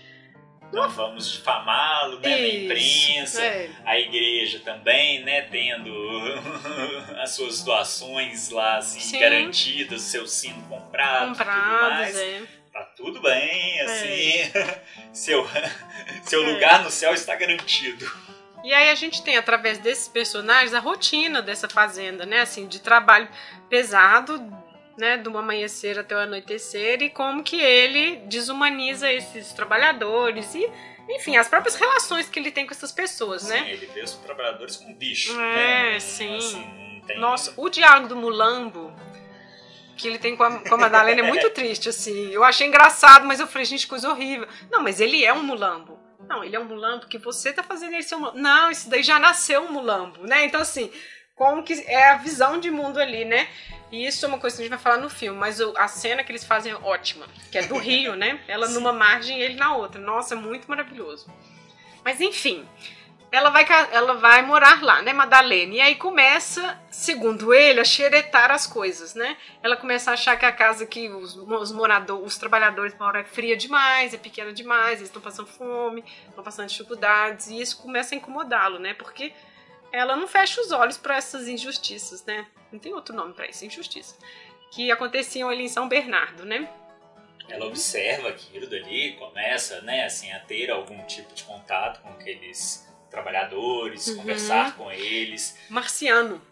Speaker 2: não vamos difamá-lo né, na
Speaker 1: Isso,
Speaker 2: imprensa,
Speaker 1: é.
Speaker 2: a igreja também, né, tendo as suas doações lá assim,
Speaker 1: Sim.
Speaker 2: garantidas, seu sino comprado, tudo mais.
Speaker 1: é.
Speaker 2: Tá tudo bem, assim, seu, seu lugar no céu está garantido.
Speaker 1: E aí a gente tem, através desses personagens, a rotina dessa fazenda, né? Assim, de trabalho pesado, né? Do amanhecer até o anoitecer, e como que ele desumaniza esses trabalhadores e, enfim, as próprias relações que ele tem com essas pessoas, né?
Speaker 2: Sim, ele vê os trabalhadores como bicho,
Speaker 1: É,
Speaker 2: né?
Speaker 1: sim.
Speaker 2: Assim, tem...
Speaker 1: Nossa, o diálogo do Mulambo que ele tem com a, com a Madalena é muito triste, assim. Eu achei engraçado, mas eu falei, gente, coisa horrível. Não, mas ele é um mulambo. Não, ele é um mulambo que você tá fazendo ele ser um mulambo. Não, isso daí já nasceu um mulambo, né? Então, assim, como que é a visão de mundo ali, né? E isso é uma coisa que a gente vai falar no filme, mas o- a cena que eles fazem é ótima, que é do rio, né? Ela numa margem e ele na outra. Nossa, é muito maravilhoso. Mas enfim, ela vai, ela vai morar lá, né, Madalena? E aí começa, segundo ele, a xeretar as coisas, né? Ela começa a achar que a casa que os, os moradores, os trabalhadores moram é fria demais, é pequena demais, eles estão passando fome, estão passando dificuldades, e isso começa a incomodá-lo, né? Porque ela não fecha os olhos para essas injustiças, né? Não tem outro nome para isso, injustiça. Que aconteciam ali em São Bernardo, né?
Speaker 2: Ela observa aquilo dali, começa, né, assim, a ter algum tipo de contato com aqueles trabalhadores,
Speaker 1: Uhum.
Speaker 2: conversar com eles.
Speaker 1: Marciano.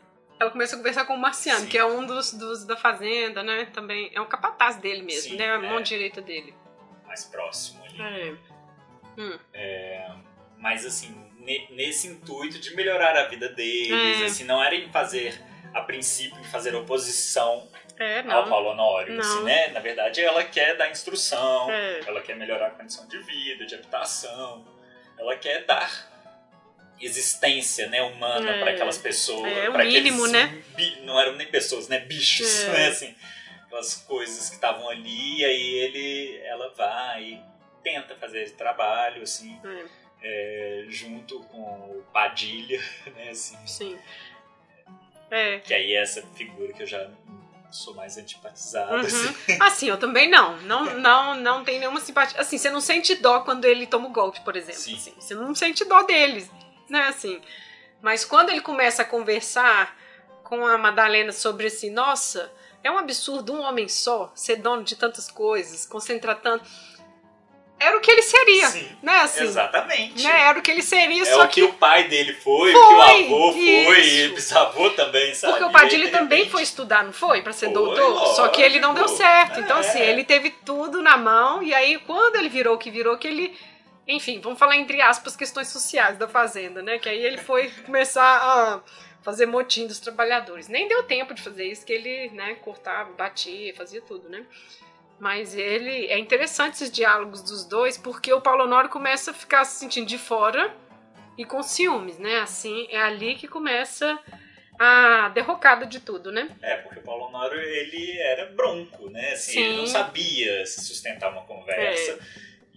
Speaker 1: Ela começa a conversar com o Marciano,
Speaker 2: Sim.
Speaker 1: que é um dos, dos da fazenda, né? Também é um capataz dele mesmo,
Speaker 2: Sim,
Speaker 1: né? A
Speaker 2: é.
Speaker 1: mão direita dele.
Speaker 2: mais próximo ali.
Speaker 1: É. Hum.
Speaker 2: Mas assim, ne- nesse intuito de melhorar a vida deles,
Speaker 1: É.
Speaker 2: assim, não era em fazer, a princípio, em fazer oposição
Speaker 1: É,
Speaker 2: ao
Speaker 1: não.
Speaker 2: Paulo Honório,
Speaker 1: Não.
Speaker 2: assim, né? Na verdade, ela quer dar instrução,
Speaker 1: É.
Speaker 2: ela quer melhorar a condição de vida, de habitação, ela quer dar existência, né, humana
Speaker 1: É.
Speaker 2: para aquelas pessoas,
Speaker 1: É, o
Speaker 2: para aqueles
Speaker 1: mínimo, né?
Speaker 2: bi- não eram nem pessoas, né, bichos,
Speaker 1: É.
Speaker 2: né, assim, aquelas coisas que estavam ali, e aí ele, ela vai e tenta fazer esse trabalho, assim,
Speaker 1: É,
Speaker 2: é, junto com o Padilha, né, assim,
Speaker 1: sim. É.
Speaker 2: que aí é essa figura que eu já sou mais antipatizado,
Speaker 1: Uhum.
Speaker 2: assim.
Speaker 1: Assim, eu também não. Não, não, não tem nenhuma simpatia. Assim, você não sente dó quando ele toma o golpe, por exemplo.
Speaker 2: Sim.
Speaker 1: Assim, você não sente dó dele, né? Assim. Mas quando ele começa a conversar com a Madalena sobre assim, nossa, é um absurdo um homem só ser dono de tantas coisas, concentrar tanto. Era o que ele seria,
Speaker 2: Sim,
Speaker 1: né? Assim,
Speaker 2: Exatamente.
Speaker 1: né? Era o que ele seria,
Speaker 2: É
Speaker 1: só
Speaker 2: o que,
Speaker 1: que
Speaker 2: o pai dele foi, o
Speaker 1: Foi,
Speaker 2: que o avô foi,
Speaker 1: isso.
Speaker 2: e o bisavô também, sabe?
Speaker 1: Porque o
Speaker 2: E
Speaker 1: Padilha
Speaker 2: aí, de
Speaker 1: também
Speaker 2: repente,
Speaker 1: foi estudar, não foi? Pra ser
Speaker 2: Foi,
Speaker 1: doutor? Só que ele não deu
Speaker 2: lógico.
Speaker 1: certo. Então,
Speaker 2: É.
Speaker 1: assim, ele teve tudo na mão. E aí, quando ele virou o que virou, que ele. Enfim, vamos falar entre aspas questões sociais da fazenda, né? Que aí ele foi começar a fazer motim dos trabalhadores. Nem deu tempo de fazer isso, que ele, né, cortava, batia, fazia tudo, né? Mas ele. É interessante esses diálogos dos dois, porque o Paulo Honório começa a ficar se sentindo de fora e com ciúmes, né? Assim, é ali que começa a derrocada de tudo, né?
Speaker 2: É, porque o Paulo Honório, ele era bronco, né? Assim, ele não
Speaker 1: Sim.
Speaker 2: sabia se sustentar uma conversa.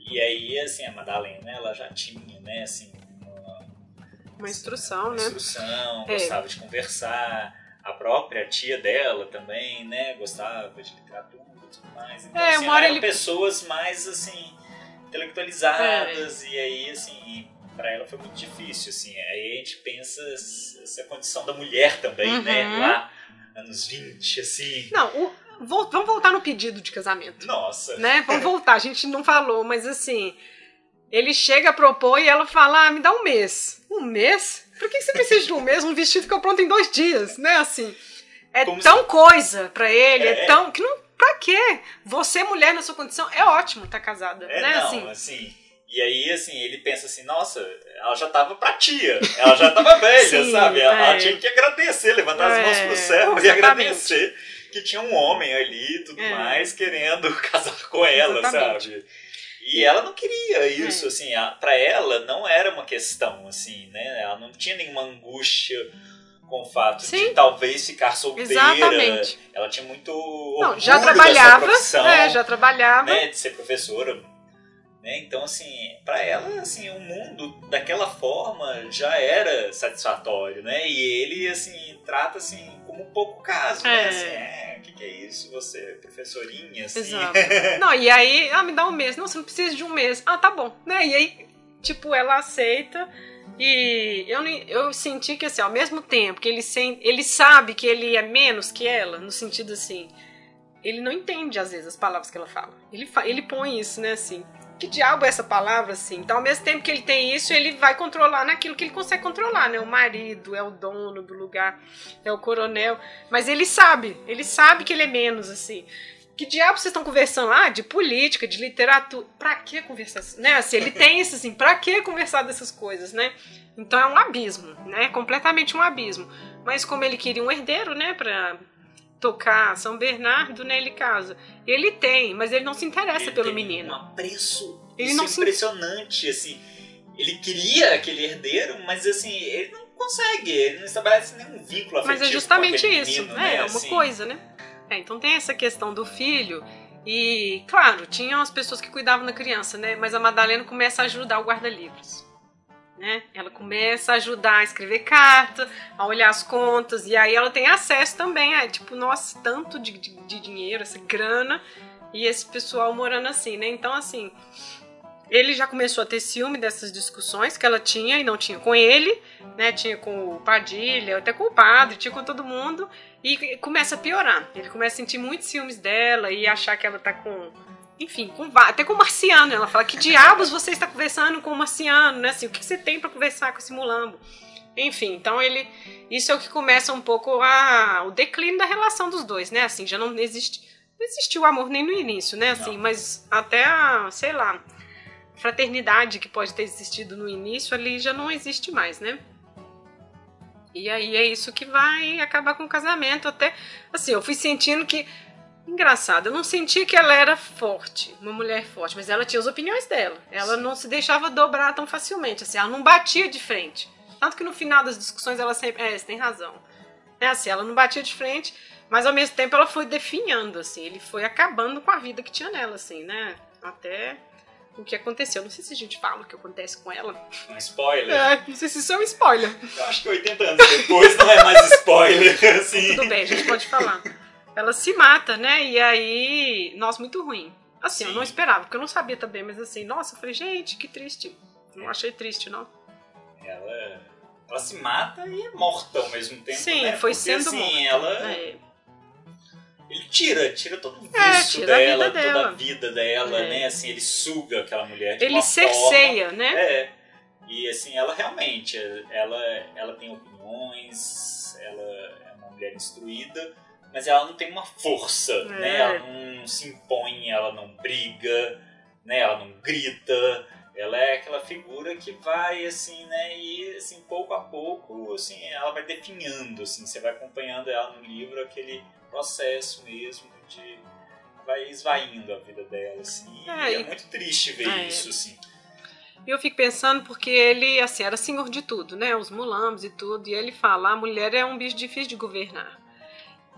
Speaker 2: E aí, assim, a Madalena, ela já tinha, né, assim, uma,
Speaker 1: Uma instrução,
Speaker 2: uma
Speaker 1: né?
Speaker 2: instrução,
Speaker 1: É.
Speaker 2: gostava de conversar. A própria tia dela também, né, gostava de literatura e tudo mais. Então,
Speaker 1: É,
Speaker 2: assim, eram
Speaker 1: ele-
Speaker 2: pessoas mais, assim, intelectualizadas. E aí, assim, pra ela foi muito difícil, assim. Aí a gente pensa essa condição da mulher também, né,
Speaker 1: Uhum.
Speaker 2: lá, anos 20, assim.
Speaker 1: Não, o- vol- vamos voltar no pedido de casamento.
Speaker 2: Nossa.
Speaker 1: né? Vamos voltar, a gente não falou, mas assim, ele chega a propor e ela fala: ah, me dá um mês. Um mês? Por que você precisa de um mês? Um vestido fica pronto em dois dias, né? Assim, é
Speaker 2: Como
Speaker 1: tão coisa pra ele, é,
Speaker 2: É.
Speaker 1: tão. que não. Pra quê? Você, mulher, na sua condição, é ótimo estar casada,
Speaker 2: É,
Speaker 1: né?
Speaker 2: não,
Speaker 1: assim,
Speaker 2: assim. E aí, assim, ele pensa assim, nossa, ela já tava pra tia, ela já tava velha,
Speaker 1: Sim,
Speaker 2: sabe? Ela, ela
Speaker 1: é.
Speaker 2: tinha que agradecer, levantar as mãos
Speaker 1: É,
Speaker 2: pro céu e
Speaker 1: exatamente.
Speaker 2: agradecer que tinha um homem ali e tudo
Speaker 1: É.
Speaker 2: mais querendo casar com ela,
Speaker 1: Exatamente.
Speaker 2: sabe? E ela não queria isso, assim, a, pra ela não era uma questão, assim, né? Ela não tinha nenhuma angústia com o fato
Speaker 1: Sim.
Speaker 2: de talvez ficar solteira.
Speaker 1: Exatamente.
Speaker 2: Ela tinha muito
Speaker 1: Não, já
Speaker 2: dessa
Speaker 1: trabalhava,
Speaker 2: profissão
Speaker 1: é, já trabalhava.
Speaker 2: né, de ser professora. Né? Então, assim, para ela, assim, o mundo daquela forma já era satisfatório, né? E ele, assim, trata, assim, como um pouco caso, né?
Speaker 1: É.
Speaker 2: Assim, é, o que, que é isso? Você é professorinha, assim.
Speaker 1: Exato. Não, e aí, ah, me dá um mês. Não, você não precisa de um mês. Ah, tá bom. Né? E aí, tipo, ela aceita. E eu, eu senti que, assim, ao mesmo tempo que ele, sen- ele sabe que ele é menos que ela, no sentido assim, ele não entende, às vezes, as palavras que ela fala. Ele, fa- ele põe isso, né, assim. Que diabo é essa palavra, assim? Então, ao mesmo tempo que ele tem isso, ele vai controlar naquilo que ele consegue controlar, né? O marido, é o dono do lugar, é o coronel. Mas ele sabe, ele sabe que ele é menos, assim. Que diabo vocês estão conversando? Ah, de política, de literatura. Pra que conversar? Né? Assim, ele tem isso assim, pra que conversar dessas coisas, né? Então é um abismo, né? Completamente um abismo. Mas como ele queria um herdeiro, né, pra tocar São Bernardo, né, ele casa. Ele tem, mas ele não se interessa
Speaker 2: Ele
Speaker 1: pelo menino.
Speaker 2: Um apreço
Speaker 1: Ele
Speaker 2: isso
Speaker 1: não
Speaker 2: é
Speaker 1: se-
Speaker 2: impressionante, assim. Ele queria aquele herdeiro, mas, assim, ele não consegue. Ele não estabelece nenhum vínculo afetivo
Speaker 1: Mas é justamente isso.
Speaker 2: menino,
Speaker 1: é,
Speaker 2: né?
Speaker 1: é uma
Speaker 2: assim.
Speaker 1: coisa, né? É, então tem essa questão do filho. E, claro, tinham as pessoas que cuidavam da criança, né? Mas a Madalena começa a ajudar o guarda-livros. Né? Ela começa a ajudar a escrever carta, a olhar as contas, e aí ela tem acesso também a, tipo, nossa, tanto de, de, de dinheiro, essa grana, e esse pessoal morando assim, né? Então, assim, ele já começou a ter ciúme dessas discussões que ela tinha e não tinha com ele, né? Tinha com o Padilha, até com o padre, tinha com todo mundo. E começa a piorar. Ele começa a sentir muitos ciúmes dela e achar que ela tá com. Enfim, com, até com o marciano. Ela fala: Que diabos você está conversando com o marciano, né? Assim, o que você tem para conversar com esse mulambo? Enfim, então ele. Isso é o que começa um pouco a, o declínio da relação dos dois, né? Assim, já não existe. Não existiu amor nem no início, né? Assim,
Speaker 2: Não.
Speaker 1: mas até a, sei lá, fraternidade que pode ter existido no início ali já não existe mais, né? E aí é isso que vai acabar com o casamento. Até assim, eu fui sentindo que. Engraçado, eu não senti que ela era forte, uma mulher forte, mas ela tinha as opiniões dela. Ela não se deixava dobrar tão facilmente, assim, ela não batia de frente. Tanto que no final das discussões ela sempre. É, você tem razão. É assim, ela não batia de frente, mas ao mesmo tempo ela foi definhando, assim, ele foi acabando com a vida que tinha nela, assim, né? Até o que aconteceu. Não sei se a gente fala o que acontece com ela.
Speaker 2: Um spoiler.
Speaker 1: É, não sei se isso é um spoiler.
Speaker 2: Eu acho que 80 anos depois não é mais spoiler, assim.
Speaker 1: Tudo bem, a gente pode falar. Ela se mata, né? E aí, nossa, muito ruim. Assim, eu
Speaker 2: Sim.
Speaker 1: não esperava, porque eu não sabia também, mas assim, nossa, eu falei, gente, que triste. Não achei triste, não.
Speaker 2: Ela, ela se mata e é morta ao mesmo tempo,
Speaker 1: Sim,
Speaker 2: né?
Speaker 1: foi
Speaker 2: Porque,
Speaker 1: sendo
Speaker 2: assim,
Speaker 1: morta.
Speaker 2: ela...
Speaker 1: É,
Speaker 2: Ele tira, tira todo o
Speaker 1: É,
Speaker 2: vício
Speaker 1: a
Speaker 2: dela, toda a
Speaker 1: dela.
Speaker 2: vida dela,
Speaker 1: É.
Speaker 2: né? Assim, ele suga aquela mulher de
Speaker 1: Ele cerceia,
Speaker 2: forma...
Speaker 1: né?
Speaker 2: É. E assim, ela realmente, ela, ela tem opiniões, ela é uma mulher instruída, mas ela não tem uma força,
Speaker 1: É.
Speaker 2: né? Ela não se impõe, ela não briga, né? Ela não grita. Ela é aquela figura que vai assim, né? E assim, pouco a pouco, assim, ela vai definhando, assim, você vai acompanhando ela no livro aquele processo mesmo de vai esvaindo a vida dela, assim.
Speaker 1: É,
Speaker 2: e é
Speaker 1: e-
Speaker 2: muito triste ver
Speaker 1: É.
Speaker 2: isso, assim.
Speaker 1: E eu fico pensando porque ele, assim, era senhor de tudo, né? Os mulambos e tudo. E ele fala: a mulher é um bicho difícil de governar.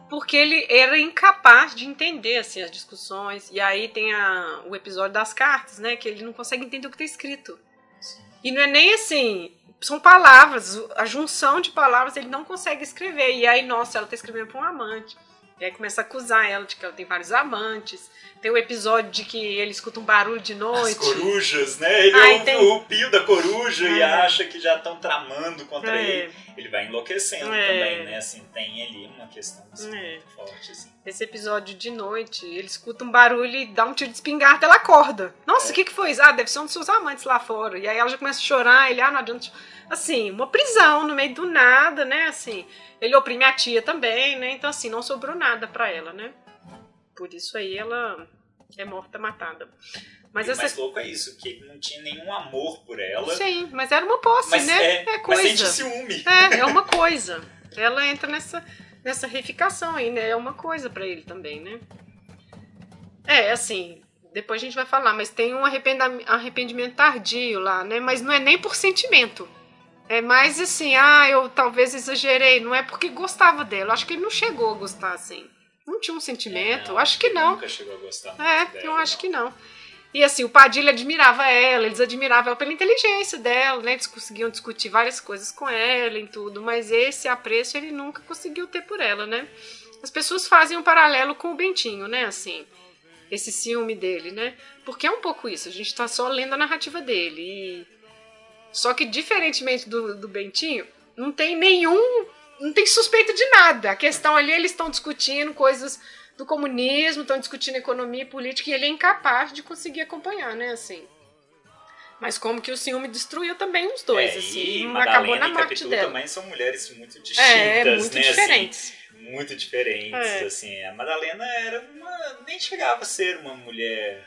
Speaker 1: Porque ele era incapaz de entender, assim, as discussões. E aí tem a, o episódio das cartas, né? Que ele não consegue entender o que está escrito. E não é nem assim. São palavras, a junção de palavras ele não consegue escrever. E aí, nossa, ela está escrevendo para um amante. E aí começa a acusar ela de que ela tem vários amantes. Tem o episódio de que ele escuta um barulho de noite.
Speaker 2: As corujas, né? Ele
Speaker 1: Ai,
Speaker 2: é o,
Speaker 1: tem-
Speaker 2: o pio da coruja e
Speaker 1: É.
Speaker 2: acha que já estão tramando contra
Speaker 1: É.
Speaker 2: ele. Ele vai enlouquecendo
Speaker 1: É.
Speaker 2: também, né? Assim, tem ali uma questão assim,
Speaker 1: É.
Speaker 2: muito forte, assim.
Speaker 1: Esse episódio de noite, ele escuta um barulho e dá um tiro de espingarda, ela acorda. Nossa, o que, que foi isso? Ah, deve ser um dos seus amantes lá fora. E aí ela já começa a chorar, ele, ah, não adianta. Assim, uma prisão no meio do nada, né? Assim, ele oprime a tia também, né? Então, assim, não sobrou nada pra ela, né? Por isso aí ela é morta, matada. Mas
Speaker 2: e o
Speaker 1: essa.
Speaker 2: mais louco é isso, que ele não tinha nenhum amor por ela.
Speaker 1: Sim, mas era uma posse,
Speaker 2: Mas,
Speaker 1: né?
Speaker 2: é,
Speaker 1: é
Speaker 2: mas
Speaker 1: coisa.
Speaker 2: sente ciúme.
Speaker 1: É, é uma coisa. Ela entra nessa, nessa reificação aí, né? É uma coisa pra ele também, né? É, assim, depois a gente vai falar, mas tem um arrependimento tardio lá, né? Mas não é nem por sentimento. É mais assim, ah, eu talvez exagerei. Não é porque gostava dela. Acho que ele não chegou a gostar assim. Não tinha um sentimento.
Speaker 2: Não,
Speaker 1: acho que não.
Speaker 2: Nunca chegou a gostar
Speaker 1: É,
Speaker 2: dela,
Speaker 1: eu acho
Speaker 2: não.
Speaker 1: que não. E assim, o Padilha admirava ela, eles admiravam ela pela inteligência dela, né? Eles conseguiam discutir várias coisas com ela e tudo, mas esse apreço ele nunca conseguiu ter por ela, né? As pessoas fazem um paralelo com o Bentinho, né? Assim, esse ciúme dele, né? Porque é um pouco isso, a gente tá só lendo a narrativa dele. E... Só que, diferentemente do, do Bentinho, não tem nenhum. Não tem suspeita de nada. A questão ali, eles estão discutindo coisas do comunismo, estão discutindo economia e política, e ele é incapaz de conseguir acompanhar, né? Assim. Mas como que o ciúme destruiu também os dois,
Speaker 2: É,
Speaker 1: assim.
Speaker 2: e Madalena
Speaker 1: acabou na morte
Speaker 2: Capitu
Speaker 1: dela.
Speaker 2: também são mulheres muito distintas,
Speaker 1: É, muito
Speaker 2: né? Assim,
Speaker 1: diferentes.
Speaker 2: muito diferentes,
Speaker 1: É.
Speaker 2: assim. A Madalena era uma... nem chegava a ser uma mulher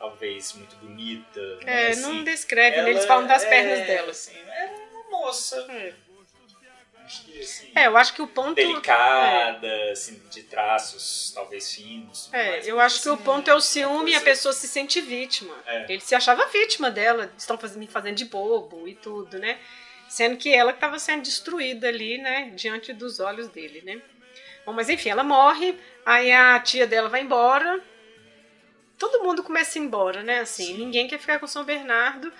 Speaker 2: talvez muito bonita, né?
Speaker 1: É,
Speaker 2: assim,
Speaker 1: não descreve, né?
Speaker 2: ela
Speaker 1: eles falam das
Speaker 2: é,
Speaker 1: pernas dela.
Speaker 2: Assim, era uma moça,
Speaker 1: É.
Speaker 2: que assim,
Speaker 1: É, eu acho que o ponto.
Speaker 2: delicada, assim, de traços talvez finos.
Speaker 1: É, eu acho que o
Speaker 2: assim,
Speaker 1: ponto é o
Speaker 2: uma
Speaker 1: ciúme e a pessoa se sente vítima.
Speaker 2: É.
Speaker 1: Ele se achava vítima dela, estão me fazendo de bobo e tudo, né? Sendo que ela estava sendo destruída ali, né? Diante dos olhos dele, né? Bom, mas enfim, ela morre, aí a tia dela vai embora. Todo mundo começa a ir embora, né? Assim,
Speaker 2: Sim.
Speaker 1: ninguém quer ficar com São Bernardo.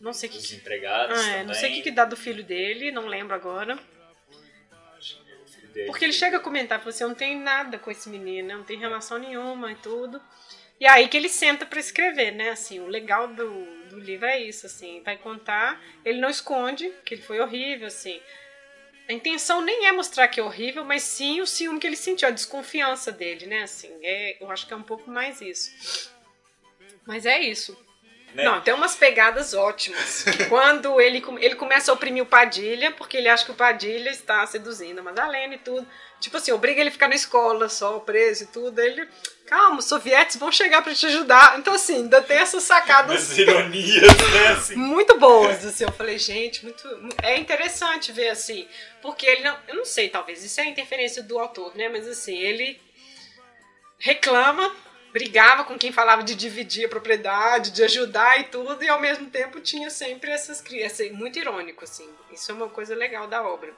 Speaker 1: Não sei o que.
Speaker 2: Os
Speaker 1: que-
Speaker 2: empregados
Speaker 1: Ah, é, não sei o que, que dá do filho dele, não lembro agora.
Speaker 2: É.
Speaker 1: Porque ele chega a comentar, falou assim, eu não tenho nada com esse menino, não tem relação nenhuma e tudo. E aí que ele senta pra escrever, né? Assim, o legal do, do livro é isso, assim, vai contar, ele não esconde que ele foi horrível, assim. A intenção nem é mostrar que é horrível, mas sim o ciúme que ele sentiu, a desconfiança dele, né? Assim, é, eu acho que é um pouco mais isso. Mas é isso.
Speaker 2: Né?
Speaker 1: Não, tem umas pegadas ótimas. Quando ele, ele começa a oprimir o Padilha, porque ele acha que o Padilha está seduzindo a Madalena e tudo. Tipo assim, obriga ele a ficar na escola só, preso e tudo. Ele, calma, os sovietes vão chegar pra te ajudar. Então, assim, ainda tem essas sacadas
Speaker 2: As ironias, né? Assim.
Speaker 1: muito boas, assim. Eu falei, gente, muito. É interessante ver assim. Porque ele não. Eu não sei, talvez isso é a interferência do autor, né? Mas assim, ele reclama, brigava com quem falava de dividir a propriedade, de ajudar e tudo, e ao mesmo tempo tinha sempre essas crianças. Muito irônico, assim. Isso é uma coisa legal da obra.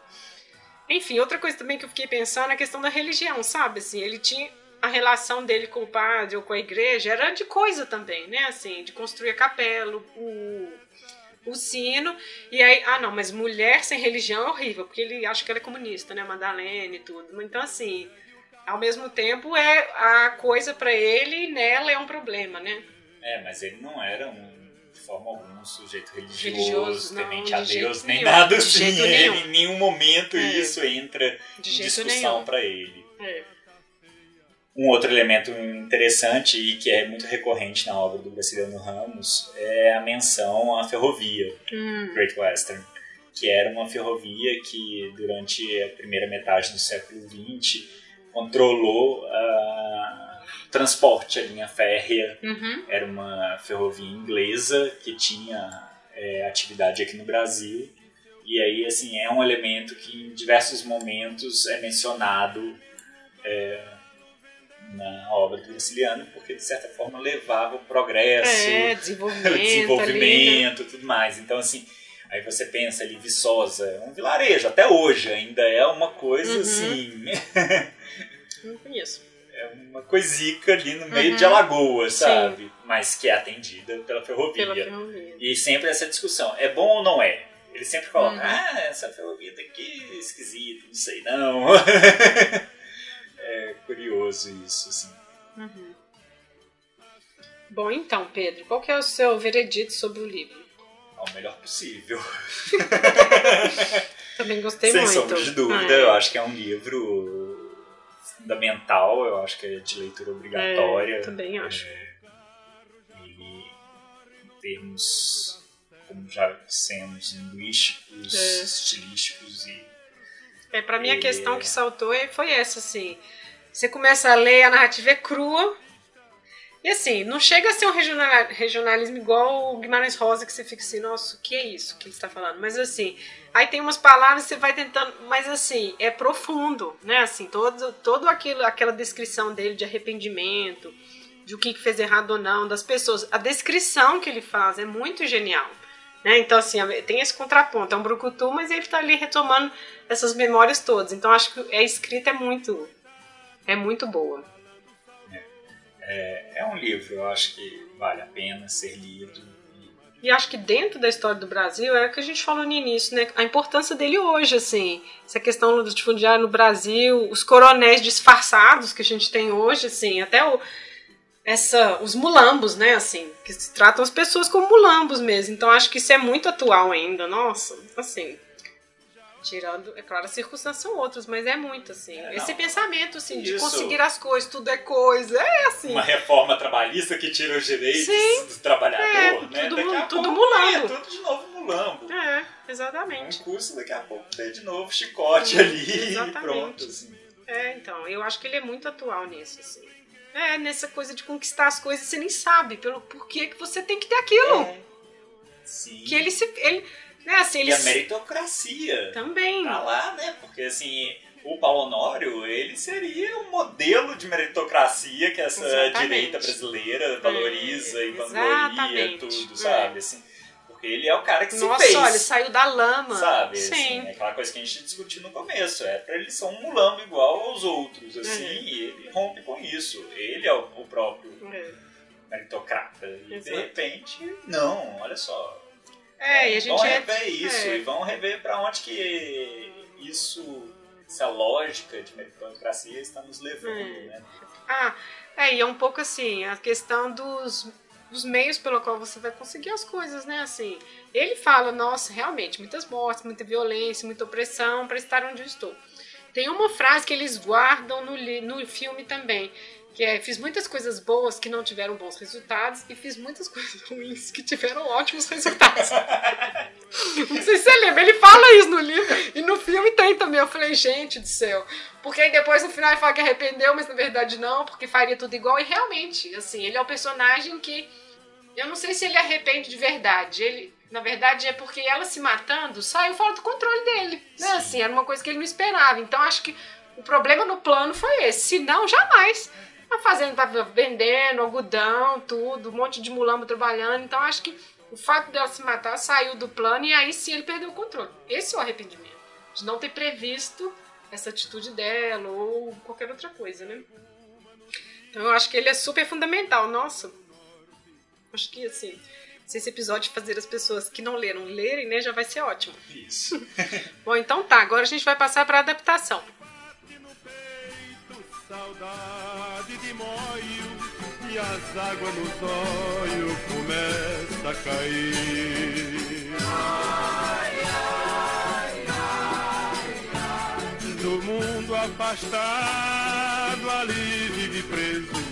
Speaker 1: Enfim, outra coisa também que eu fiquei pensando é a questão da religião, sabe? Assim, ele tinha a relação dele com o padre ou com a igreja era de coisa também, né? Assim, de construir a capela, o, o sino. E aí, ah, não, mas mulher sem religião é horrível, porque ele acha que ela é comunista, né? Madalena e tudo. Então, assim, ao mesmo tempo, é a coisa pra ele e nela é um problema, né?
Speaker 2: É, mas ele não era um, de forma alguma um sujeito religioso,
Speaker 1: Religioso, não,
Speaker 2: temente a Deus, nem
Speaker 1: nenhum,
Speaker 2: nada assim. Ele,
Speaker 1: nenhum.
Speaker 2: em nenhum momento
Speaker 1: É.
Speaker 2: isso entra
Speaker 1: De
Speaker 2: em discussão para ele.
Speaker 1: É.
Speaker 2: Um outro elemento interessante e que é muito recorrente na obra do Graciliano Ramos é a menção à ferrovia
Speaker 1: Hum,
Speaker 2: Great Western, que era uma ferrovia que durante a primeira metade do século XX controlou ah, o transporte, a linha férrea
Speaker 1: uhum,
Speaker 2: era uma ferrovia inglesa que tinha é, atividade aqui no Brasil e aí assim é um elemento que em diversos momentos é mencionado é, na obra do Graciliano, porque de certa forma levava o progresso,
Speaker 1: É,
Speaker 2: o
Speaker 1: desenvolvimento.
Speaker 2: desenvolvimento e tudo mais. Então, assim, aí você pensa ali, Viçosa, é um vilarejo, até hoje ainda é uma coisa
Speaker 1: Uhum.
Speaker 2: assim,
Speaker 1: né? Não conheço.
Speaker 2: é uma coisica ali no meio
Speaker 1: Uhum.
Speaker 2: de Alagoas,
Speaker 1: Sim.
Speaker 2: sabe? Mas que é atendida pela ferrovia.
Speaker 1: Pela ferrovia.
Speaker 2: E sempre essa discussão, é bom ou não é? Ele sempre coloca,
Speaker 1: Uhum.
Speaker 2: ah, essa ferrovia daqui é esquisita, não sei não. é curioso isso, assim.
Speaker 1: Uhum. Bom, então, Pedro, qual que é o seu veredito sobre o livro?
Speaker 2: Ao melhor possível.
Speaker 1: Também gostei
Speaker 2: Sem
Speaker 1: muito.
Speaker 2: sombra de dúvida,
Speaker 1: Ah, é.
Speaker 2: eu acho que é um livro fundamental, eu acho que é de leitura obrigatória.
Speaker 1: É, também acho.
Speaker 2: É, ele, em termos, como já dissemos, linguísticos,
Speaker 1: É.
Speaker 2: estilísticos e
Speaker 1: É, pra mim a
Speaker 2: Ele
Speaker 1: questão
Speaker 2: é-
Speaker 1: que saltou é- foi essa, assim. Você começa a ler, a narrativa é crua. E assim, não chega a ser um regional- regionalismo igual o Guimarães Rosa, que você fica assim, nossa, o que é isso que ele está falando? Mas assim, aí tem umas palavras que você vai tentando, mas assim, é profundo, né? Assim, todo, todo aquilo, aquela descrição dele de arrependimento, de o que fez errado ou não, das pessoas. A descrição que ele faz é muito genial. Né? Então, assim, tem esse contraponto. É um brucutu, mas ele está ali retomando essas memórias todas. Então, acho que a escrita é muito, é muito boa.
Speaker 2: É um livro, eu acho que vale a pena ser lido. E
Speaker 1: acho que dentro da história do Brasil é o que a gente falou no início, né? A importância dele hoje, assim, essa questão do latifundiário no Brasil, os coronéis disfarçados que a gente tem hoje, assim, até o, essa, os mulambos, né? Assim, que tratam as pessoas como mulambos mesmo. Então acho que isso é muito atual ainda. Nossa, assim. Tirando, é claro, as circunstâncias são outras, mas é muito assim.
Speaker 2: É,
Speaker 1: Esse pensamento assim de
Speaker 2: Isso.
Speaker 1: conseguir as coisas, tudo é coisa, é assim.
Speaker 2: Uma reforma trabalhista que tira os direitos
Speaker 1: Sim.
Speaker 2: do trabalhador,
Speaker 1: É,
Speaker 2: né?
Speaker 1: tudo
Speaker 2: daqui a
Speaker 1: tudo
Speaker 2: pouco,
Speaker 1: mulambo.
Speaker 2: É, tudo de novo mulambo.
Speaker 1: É,
Speaker 2: Um
Speaker 1: exatamente.
Speaker 2: curso daqui a pouco tem de novo chicote
Speaker 1: Sim,
Speaker 2: ali e
Speaker 1: exatamente.
Speaker 2: pronto. Assim.
Speaker 1: É, então, eu acho que ele é muito atual nisso, assim. É, nessa coisa de conquistar as coisas, você nem sabe pelo porquê que você tem que ter aquilo.
Speaker 2: É. Sim.
Speaker 1: Que ele se. Ele, né, assim,
Speaker 2: E
Speaker 1: ele
Speaker 2: a meritocracia
Speaker 1: também.
Speaker 2: tá lá, né? Porque assim, o Paulo Honório, ele seria um modelo de meritocracia que essa
Speaker 1: Exatamente.
Speaker 2: direita brasileira valoriza
Speaker 1: É,
Speaker 2: e vangloria tudo,
Speaker 1: É.
Speaker 2: sabe? Assim, porque ele é o cara que
Speaker 1: Nossa,
Speaker 2: se fez.
Speaker 1: olha, saiu da lama.
Speaker 2: Sabe,
Speaker 1: Sim.
Speaker 2: assim, é aquela coisa que a gente discutiu no começo, é pra ele ser um mulambo igual aos outros, assim,
Speaker 1: Uhum.
Speaker 2: e ele rompe com isso. Ele é o, próprio
Speaker 1: É.
Speaker 2: meritocrata. E de
Speaker 1: Exato.
Speaker 2: repente, não, olha só.
Speaker 1: É, e a gente
Speaker 2: vão
Speaker 1: é.
Speaker 2: rever isso,
Speaker 1: é.
Speaker 2: e vão rever pra onde que isso, essa lógica de meritocracia está nos levando,
Speaker 1: É.
Speaker 2: né?
Speaker 1: Ah, é, e é um pouco assim, a questão dos, dos meios pelo qual você vai conseguir as coisas, né? Assim, ele fala, nossa, realmente, muitas mortes, muita violência, muita opressão para estar onde eu estou. Tem uma frase que eles guardam no, no filme também, que é, fiz muitas coisas boas que não tiveram bons resultados e fiz muitas coisas ruins que tiveram ótimos resultados. não sei se você lembra, ele fala isso no livro e no filme tem também. Eu falei, gente do céu. Porque aí depois no final ele fala que arrependeu, mas na verdade não, porque faria tudo igual. E realmente, assim, ele é um personagem que. Eu não sei se ele arrepende de verdade. Ele, na verdade, é porque ela se matando saiu fora do controle dele. Né?
Speaker 2: Sim.
Speaker 1: Assim, era uma coisa que ele não esperava. Então acho que o problema no plano foi esse. Se não, jamais. A fazenda tava vendendo, algodão, tudo, um monte de mulambo trabalhando. Então acho que o fato dela se matar saiu do plano e aí sim ele perdeu o controle. Esse é o arrependimento. De não ter previsto essa atitude dela ou qualquer outra coisa, né? Então eu acho que ele é super fundamental. Nossa, acho que assim, se esse episódio fazer as pessoas que não leram lerem, né, já vai ser ótimo.
Speaker 2: Isso.
Speaker 1: Bom, então tá, agora a gente vai passar para adaptação.
Speaker 4: Saudade moio e as águas nos olhos começam a cair. Do mundo afastado, ali vive preso,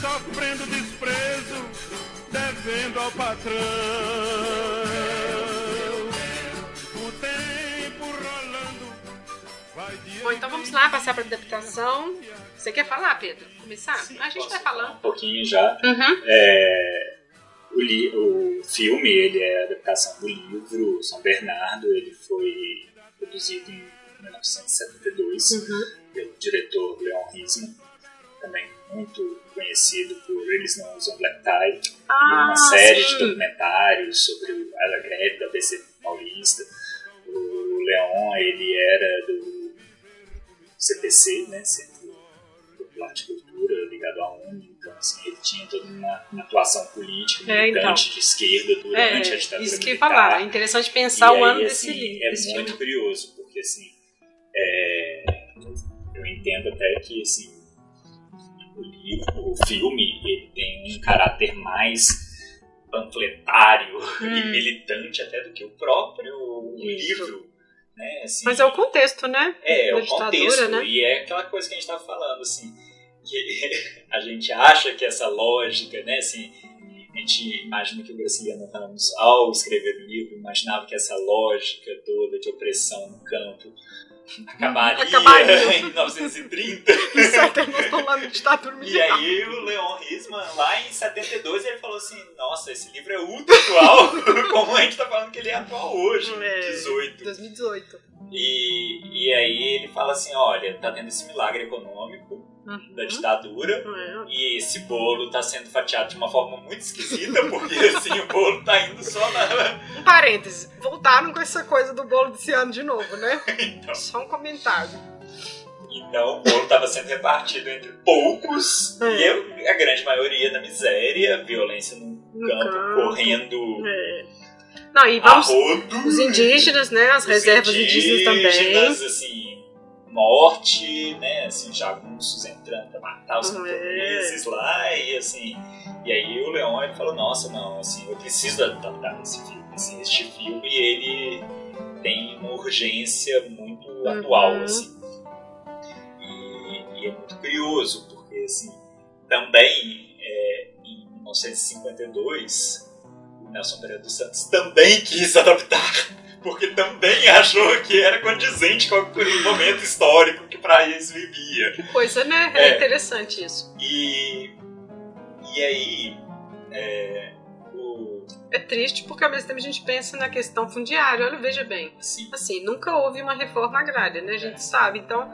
Speaker 4: sofrendo desprezo, devendo ao patrão.
Speaker 1: Bom, então vamos lá passar para adaptação. Você quer falar, Pedro? Começar? a gente vai falando.
Speaker 2: Um pouquinho já.
Speaker 1: Uhum.
Speaker 2: É, o, li- o filme ele é a adaptação do livro São Bernardo. Ele foi produzido em 1972
Speaker 1: Uhum.
Speaker 2: pelo diretor Leon Risman. também muito conhecido por Eles Não Usam Black Tie,
Speaker 1: Ah,
Speaker 2: uma série de
Speaker 1: sim.
Speaker 2: documentários sobre a greve da BC Paulista. O Leon, ele era do CPC, né, Centro Popular de Cultura, ligado à ONU, então assim, ele tinha toda uma, atuação política,
Speaker 1: É, então.
Speaker 2: militante de esquerda
Speaker 1: É,
Speaker 2: durante a ditadura
Speaker 1: isso que
Speaker 2: militar.
Speaker 1: falar. É interessante pensar
Speaker 2: E
Speaker 1: o
Speaker 2: aí,
Speaker 1: ano
Speaker 2: assim,
Speaker 1: desse livro.
Speaker 2: É
Speaker 1: desse
Speaker 2: muito
Speaker 1: filme.
Speaker 2: curioso, porque assim, é, eu entendo até que assim, o livro, o filme, ele tem um caráter mais panfletário e
Speaker 1: Hum.
Speaker 2: militante até do que o próprio
Speaker 1: Isso.
Speaker 2: livro. Né? Assim,
Speaker 1: Mas é o contexto, né?
Speaker 2: é,
Speaker 1: da
Speaker 2: o contexto,
Speaker 1: né?
Speaker 2: e é aquela coisa que a gente estava falando, assim, que a gente acha que essa lógica, né, assim, a gente imagina que o Graciliano Ramos, ao escrever o livro, imaginava que essa lógica toda de opressão no campo acabaria,
Speaker 1: Acabaria.
Speaker 2: em 1930.
Speaker 1: Isso até nós estamos lá no ditadura
Speaker 2: E
Speaker 1: militar.
Speaker 2: aí o Leon Risman, lá em 72, ele falou assim, nossa, esse livro é ultra atual, como a gente tá falando que ele é atual hoje,
Speaker 1: É.
Speaker 2: 18.
Speaker 1: 2018.
Speaker 2: E, e aí ele fala assim, olha, tá tendo esse milagre econômico
Speaker 1: Uhum.
Speaker 2: da ditadura
Speaker 1: É.
Speaker 2: e esse bolo tá sendo fatiado de uma forma muito esquisita, porque assim, o bolo tá indo só na...
Speaker 1: Um parêntese. Voltaram com essa coisa do bolo desse ano de novo, né?
Speaker 2: Então,
Speaker 1: Só um comentário.
Speaker 2: então o bolo tava sendo repartido entre poucos
Speaker 1: É.
Speaker 2: e eu- a grande maioria na miséria, violência no,
Speaker 1: No
Speaker 2: campo,
Speaker 1: campo.
Speaker 2: correndo
Speaker 1: É. Não, e vamos. Os indígenas, né? As reservas indígenas, também.
Speaker 2: indígenas, assim, morte, né, assim, jagunços entrando pra matar os
Speaker 1: É.
Speaker 2: camponeses lá, e assim, e aí o Leon, ele falou, nossa, não, assim, eu preciso adaptar esse filme, assim, este filme, ele tem uma urgência muito
Speaker 1: Uhum.
Speaker 2: atual, assim, e, e é muito curioso, porque, assim, também, é, em 1952, o Nelson Pereira dos Santos também quis adaptar porque também achou que era condizente com o momento histórico que Praís vivia.
Speaker 1: Que coisa, né? É,
Speaker 2: É.
Speaker 1: interessante isso.
Speaker 2: E, e aí, é, o,
Speaker 1: É triste porque ao mesmo tempo a gente pensa na questão fundiária. Olha, veja bem.
Speaker 2: assim,
Speaker 1: Assim, nunca houve uma reforma agrária, né? A gente sabe. Então,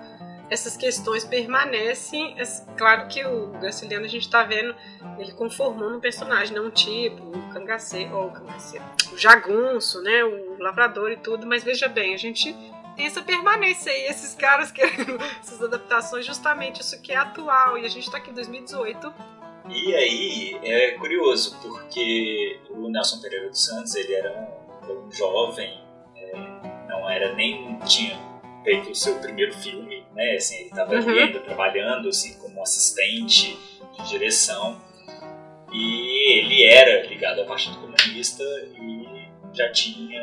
Speaker 1: essas questões permanecem. Claro que o Graciliano a gente tá vendo ele conformando um personagem, não um tipo, o cangaceiro, ou o cangaceiro, o jagunço, né? O lavrador e tudo. Mas veja bem, a gente tem essa permanência aí, esses caras querendo essas adaptações, justamente isso que é atual. E a gente tá aqui em 2018.
Speaker 2: e aí é curioso, porque o Nelson Pereira dos Santos, ele era um, um jovem, é, não era nem, tinha feito o seu primeiro filme, né, assim, ele estava
Speaker 1: Uhum.
Speaker 2: ainda trabalhando, assim, como assistente de direção, e ele era ligado ao Partido Comunista e já tinha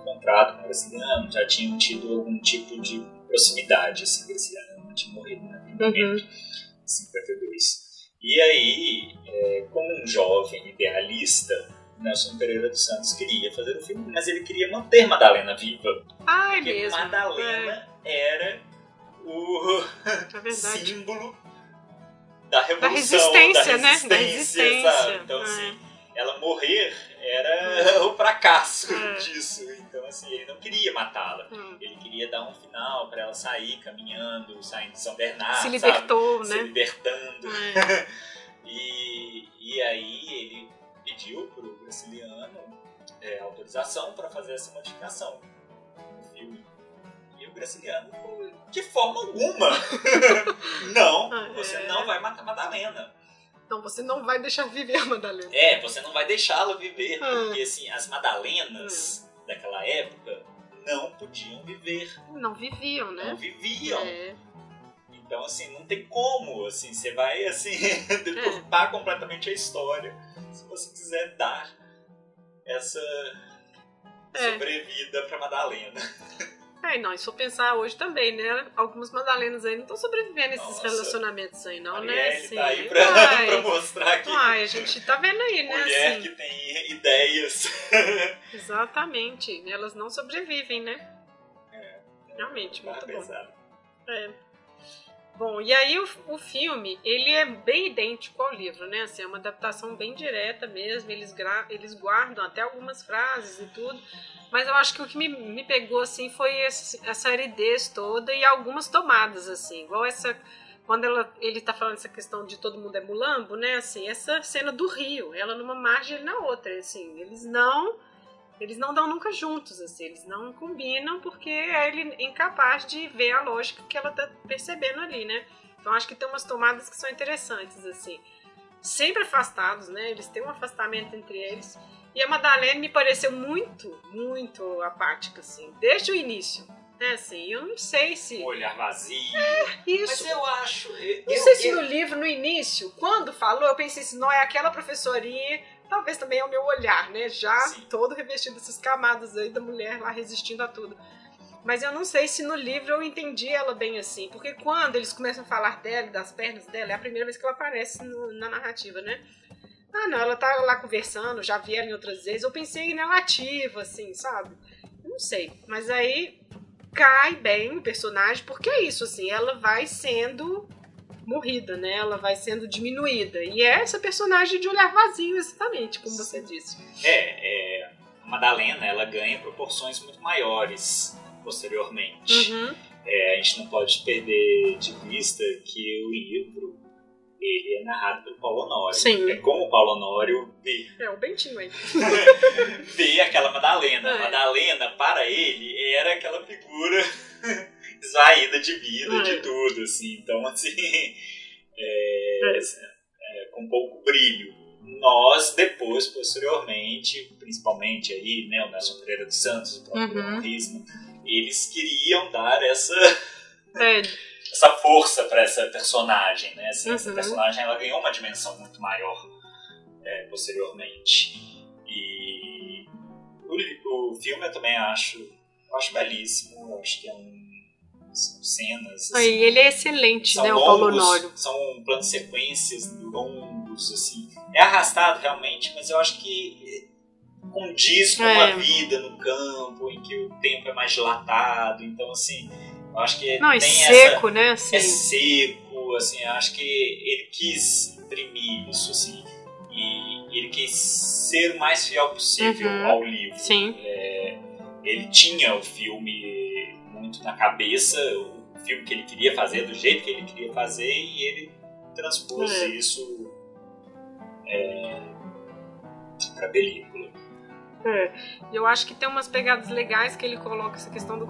Speaker 2: encontrado com o Graciliano, já tinham tido algum tipo de proximidade, assim, o Graciliano não tinha morrido naquele momento, em 52. E aí, é, como um jovem idealista, Nelson Pereira dos Santos queria fazer o filme, mas ele queria manter Madalena viva.
Speaker 1: Ai,
Speaker 2: Porque
Speaker 1: mesmo.
Speaker 2: Madalena era o
Speaker 1: É,
Speaker 2: símbolo da revolução,
Speaker 1: resistência,
Speaker 2: da
Speaker 1: né? Da
Speaker 2: resistência,
Speaker 1: resistência.
Speaker 2: sabe? Então,
Speaker 1: É.
Speaker 2: assim, ela morrer era o fracasso
Speaker 1: É.
Speaker 2: disso. Então, assim, ele não queria matá-la.
Speaker 1: Hum.
Speaker 2: Ele queria dar um final para ela sair caminhando, saindo de São Bernardo,
Speaker 1: Se libertou,
Speaker 2: sabe? Se
Speaker 1: né?
Speaker 2: libertando.
Speaker 1: É.
Speaker 2: E, e aí ele pediu pro Graciliano é, autorização para fazer essa modificação. O Graciliano, de forma alguma, não,
Speaker 1: Ah,
Speaker 2: você
Speaker 1: é.
Speaker 2: não vai matar Madalena.
Speaker 1: Então você não vai deixar viver a Madalena.
Speaker 2: É, você não vai deixá-la viver,
Speaker 1: Ah.
Speaker 2: porque assim, as Madalenas daquela época não podiam viver,
Speaker 1: Não viviam,
Speaker 2: não
Speaker 1: né?
Speaker 2: viviam.
Speaker 1: É.
Speaker 2: Então, assim, não tem como, assim, você vai, assim, deturpar completamente a história se você quiser dar essa
Speaker 1: É.
Speaker 2: sobrevida pra Madalena.
Speaker 1: É, não, e se for pensar hoje também, né? Algumas Madalenas aí não estão sobrevivendo esses
Speaker 2: Nossa.
Speaker 1: relacionamentos aí, não, né?
Speaker 2: Marielle
Speaker 1: Assim,
Speaker 2: tá aí pra, pra mostrar que
Speaker 1: Ai, a gente tá vendo aí, né?
Speaker 2: mulher
Speaker 1: assim.
Speaker 2: que tem ideias.
Speaker 1: Exatamente. Elas não sobrevivem, né? Realmente,
Speaker 2: Barra
Speaker 1: muito bom. É. Bom, e aí o, o filme, ele é bem idêntico ao livro, né? Assim, é uma adaptação bem direta mesmo, eles, eles guardam até algumas frases e tudo, mas eu acho que o que me, me pegou, assim, foi esse, essa aridez toda e algumas tomadas, assim, igual essa quando ela, ele tá falando essa questão de todo mundo é mulambo, né? Assim, essa cena do rio, ela numa margem ele na outra, assim, eles não eles não dão nunca juntos, assim, eles não combinam porque é ele incapaz de ver a lógica que ela tá percebendo ali, né? Então acho que tem umas tomadas que são interessantes, assim. Sempre afastados, né? Eles têm um afastamento entre eles. E a Madalena me pareceu muito, muito apática, assim, desde o início. É assim, eu não sei se.
Speaker 2: Um olhar vazio.
Speaker 1: Isso.
Speaker 2: Mas eu acho. Eu,
Speaker 1: Não
Speaker 2: eu-
Speaker 1: sei se
Speaker 2: eu-
Speaker 1: no livro, no início, quando falou, eu pensei assim, não, é aquela professorinha, talvez também é o meu olhar, né? Já
Speaker 2: Sim.
Speaker 1: todo revestido dessas camadas aí da mulher lá resistindo a tudo. Mas eu não sei se no livro eu entendi ela bem assim, porque quando eles começam a falar dela, das pernas dela, é a primeira vez que ela aparece no- na narrativa, né? Ah, não, ela tá lá conversando, já vi ela em outras vezes, eu pensei nela ativa, assim, sabe? Eu Não sei, mas aí cai bem o personagem, porque é isso, assim, ela vai sendo morrida, né? Ela vai sendo diminuída. E é essa personagem de olhar vazio, exatamente, como você disse.
Speaker 2: É, é, a Madalena ela ganha proporções muito maiores posteriormente.
Speaker 1: Uhum.
Speaker 2: É, a gente não pode perder de vista que o livro ele é narrado pelo Paulo Honório.
Speaker 1: Sim.
Speaker 2: É como o Paulo Honório vê,
Speaker 1: É, o Bentinho aí.
Speaker 2: vê aquela Madalena.
Speaker 1: É.
Speaker 2: A Madalena, para ele, era aquela figura esvaída de vida,
Speaker 1: É.
Speaker 2: de tudo, assim. Então, assim, é, é, com pouco brilho. Nós, depois, posteriormente, principalmente aí, né, o Nelson Pereira dos Santos, o próprio
Speaker 1: Uhum.
Speaker 2: Eles queriam dar essa
Speaker 1: É,
Speaker 2: essa força para essa personagem, né? Assim, Essa
Speaker 1: Uhum.
Speaker 2: personagem ela ganhou uma dimensão muito maior é, posteriormente. E o, o filme eu também acho, eu acho belíssimo. Eu acho que é um são cenas. assim,
Speaker 1: ele é excelente, né, o Paulo
Speaker 2: longos,
Speaker 1: Honório.
Speaker 2: São planos sequências longos, assim. É arrastado realmente, mas eu acho que condiz com
Speaker 1: É.
Speaker 2: a vida no campo, em que o tempo é mais dilatado. Então, assim, eu acho que
Speaker 1: Não,
Speaker 2: tem essa
Speaker 1: seco, né, assim.
Speaker 2: é seco, assim, acho que ele quis imprimir isso, assim, e ele quis ser o mais fiel possível
Speaker 1: Uhum.
Speaker 2: ao livro.
Speaker 1: Sim.
Speaker 2: Ele tinha o filme muito na cabeça, o filme que ele queria fazer, do jeito que ele queria fazer, e ele transpôs
Speaker 1: É.
Speaker 2: isso é, pra película.
Speaker 1: E Eu acho que tem umas pegadas legais que ele coloca essa questão do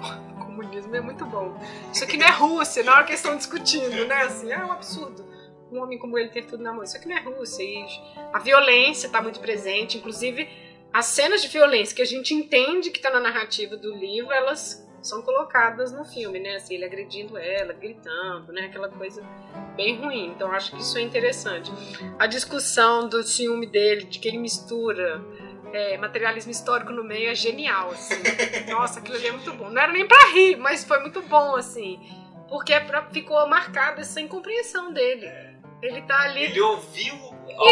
Speaker 1: comunismo, é muito bom. Isso aqui não é Rússia, na hora que eles estão discutindo, né? Assim, é um absurdo. Um homem como ele ter tudo na mão. Isso aqui não é Rússia. E a violência está muito presente, inclusive as cenas de violência que a gente entende que está na narrativa do livro, elas são colocadas no filme, né? Assim, ele agredindo ela, gritando, né? Aquela coisa bem ruim. Então acho que isso é interessante. A discussão do ciúme dele, de que ele mistura é, materialismo histórico no meio é genial, assim. Nossa, aquilo ali é muito bom. Não era nem pra rir, mas foi muito bom, assim. Porque é pra- ficou marcada essa incompreensão dele. Ele tá ali.
Speaker 2: Ele ouviu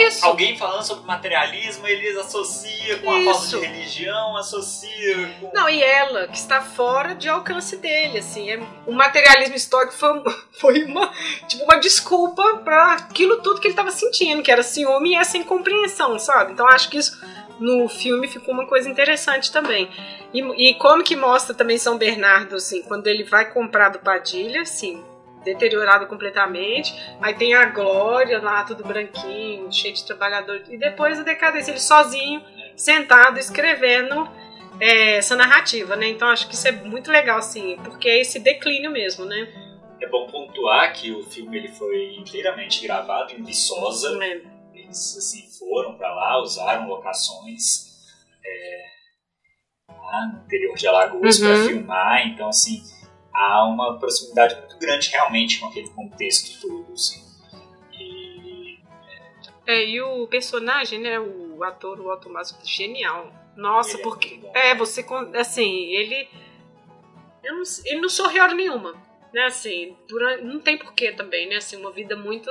Speaker 1: Isso.
Speaker 2: alguém falando sobre materialismo, ele associa com a falta de religião, associa com...
Speaker 1: Não, e ela, que está fora de alcance dele, assim. É, o materialismo histórico foi, foi uma, tipo, uma desculpa para aquilo tudo que ele estava sentindo, que era ciúme e essa incompreensão, sabe? Então acho que isso no filme ficou uma coisa interessante também. E, e como que mostra também São Bernardo, assim, quando ele vai comprar do Padilha, assim, deteriorado completamente. Aí tem a Glória lá, tudo branquinho, cheio de trabalhador. E depois a decadência, ele sozinho, sentado, escrevendo é, essa narrativa, né? Então acho que isso é muito legal, assim, porque é esse declínio mesmo, né?
Speaker 2: É bom pontuar que o filme ele foi inteiramente gravado em Viçosa.
Speaker 1: É.
Speaker 2: Eles assim, foram para lá, usaram locações é, lá no interior de Alagoas
Speaker 1: Uhum.
Speaker 2: para filmar. Então, assim, há uma proximidade muito grande realmente com aquele contexto todo. Assim. E
Speaker 1: É, e o personagem, né? O ator, o Otto Massa, genial. Nossa,
Speaker 2: Ele é
Speaker 1: porque. É, você. Assim, ele. eu não ele não sorriu hora nenhuma. Né, assim, durante, não tem porquê também, né? Assim, uma vida muito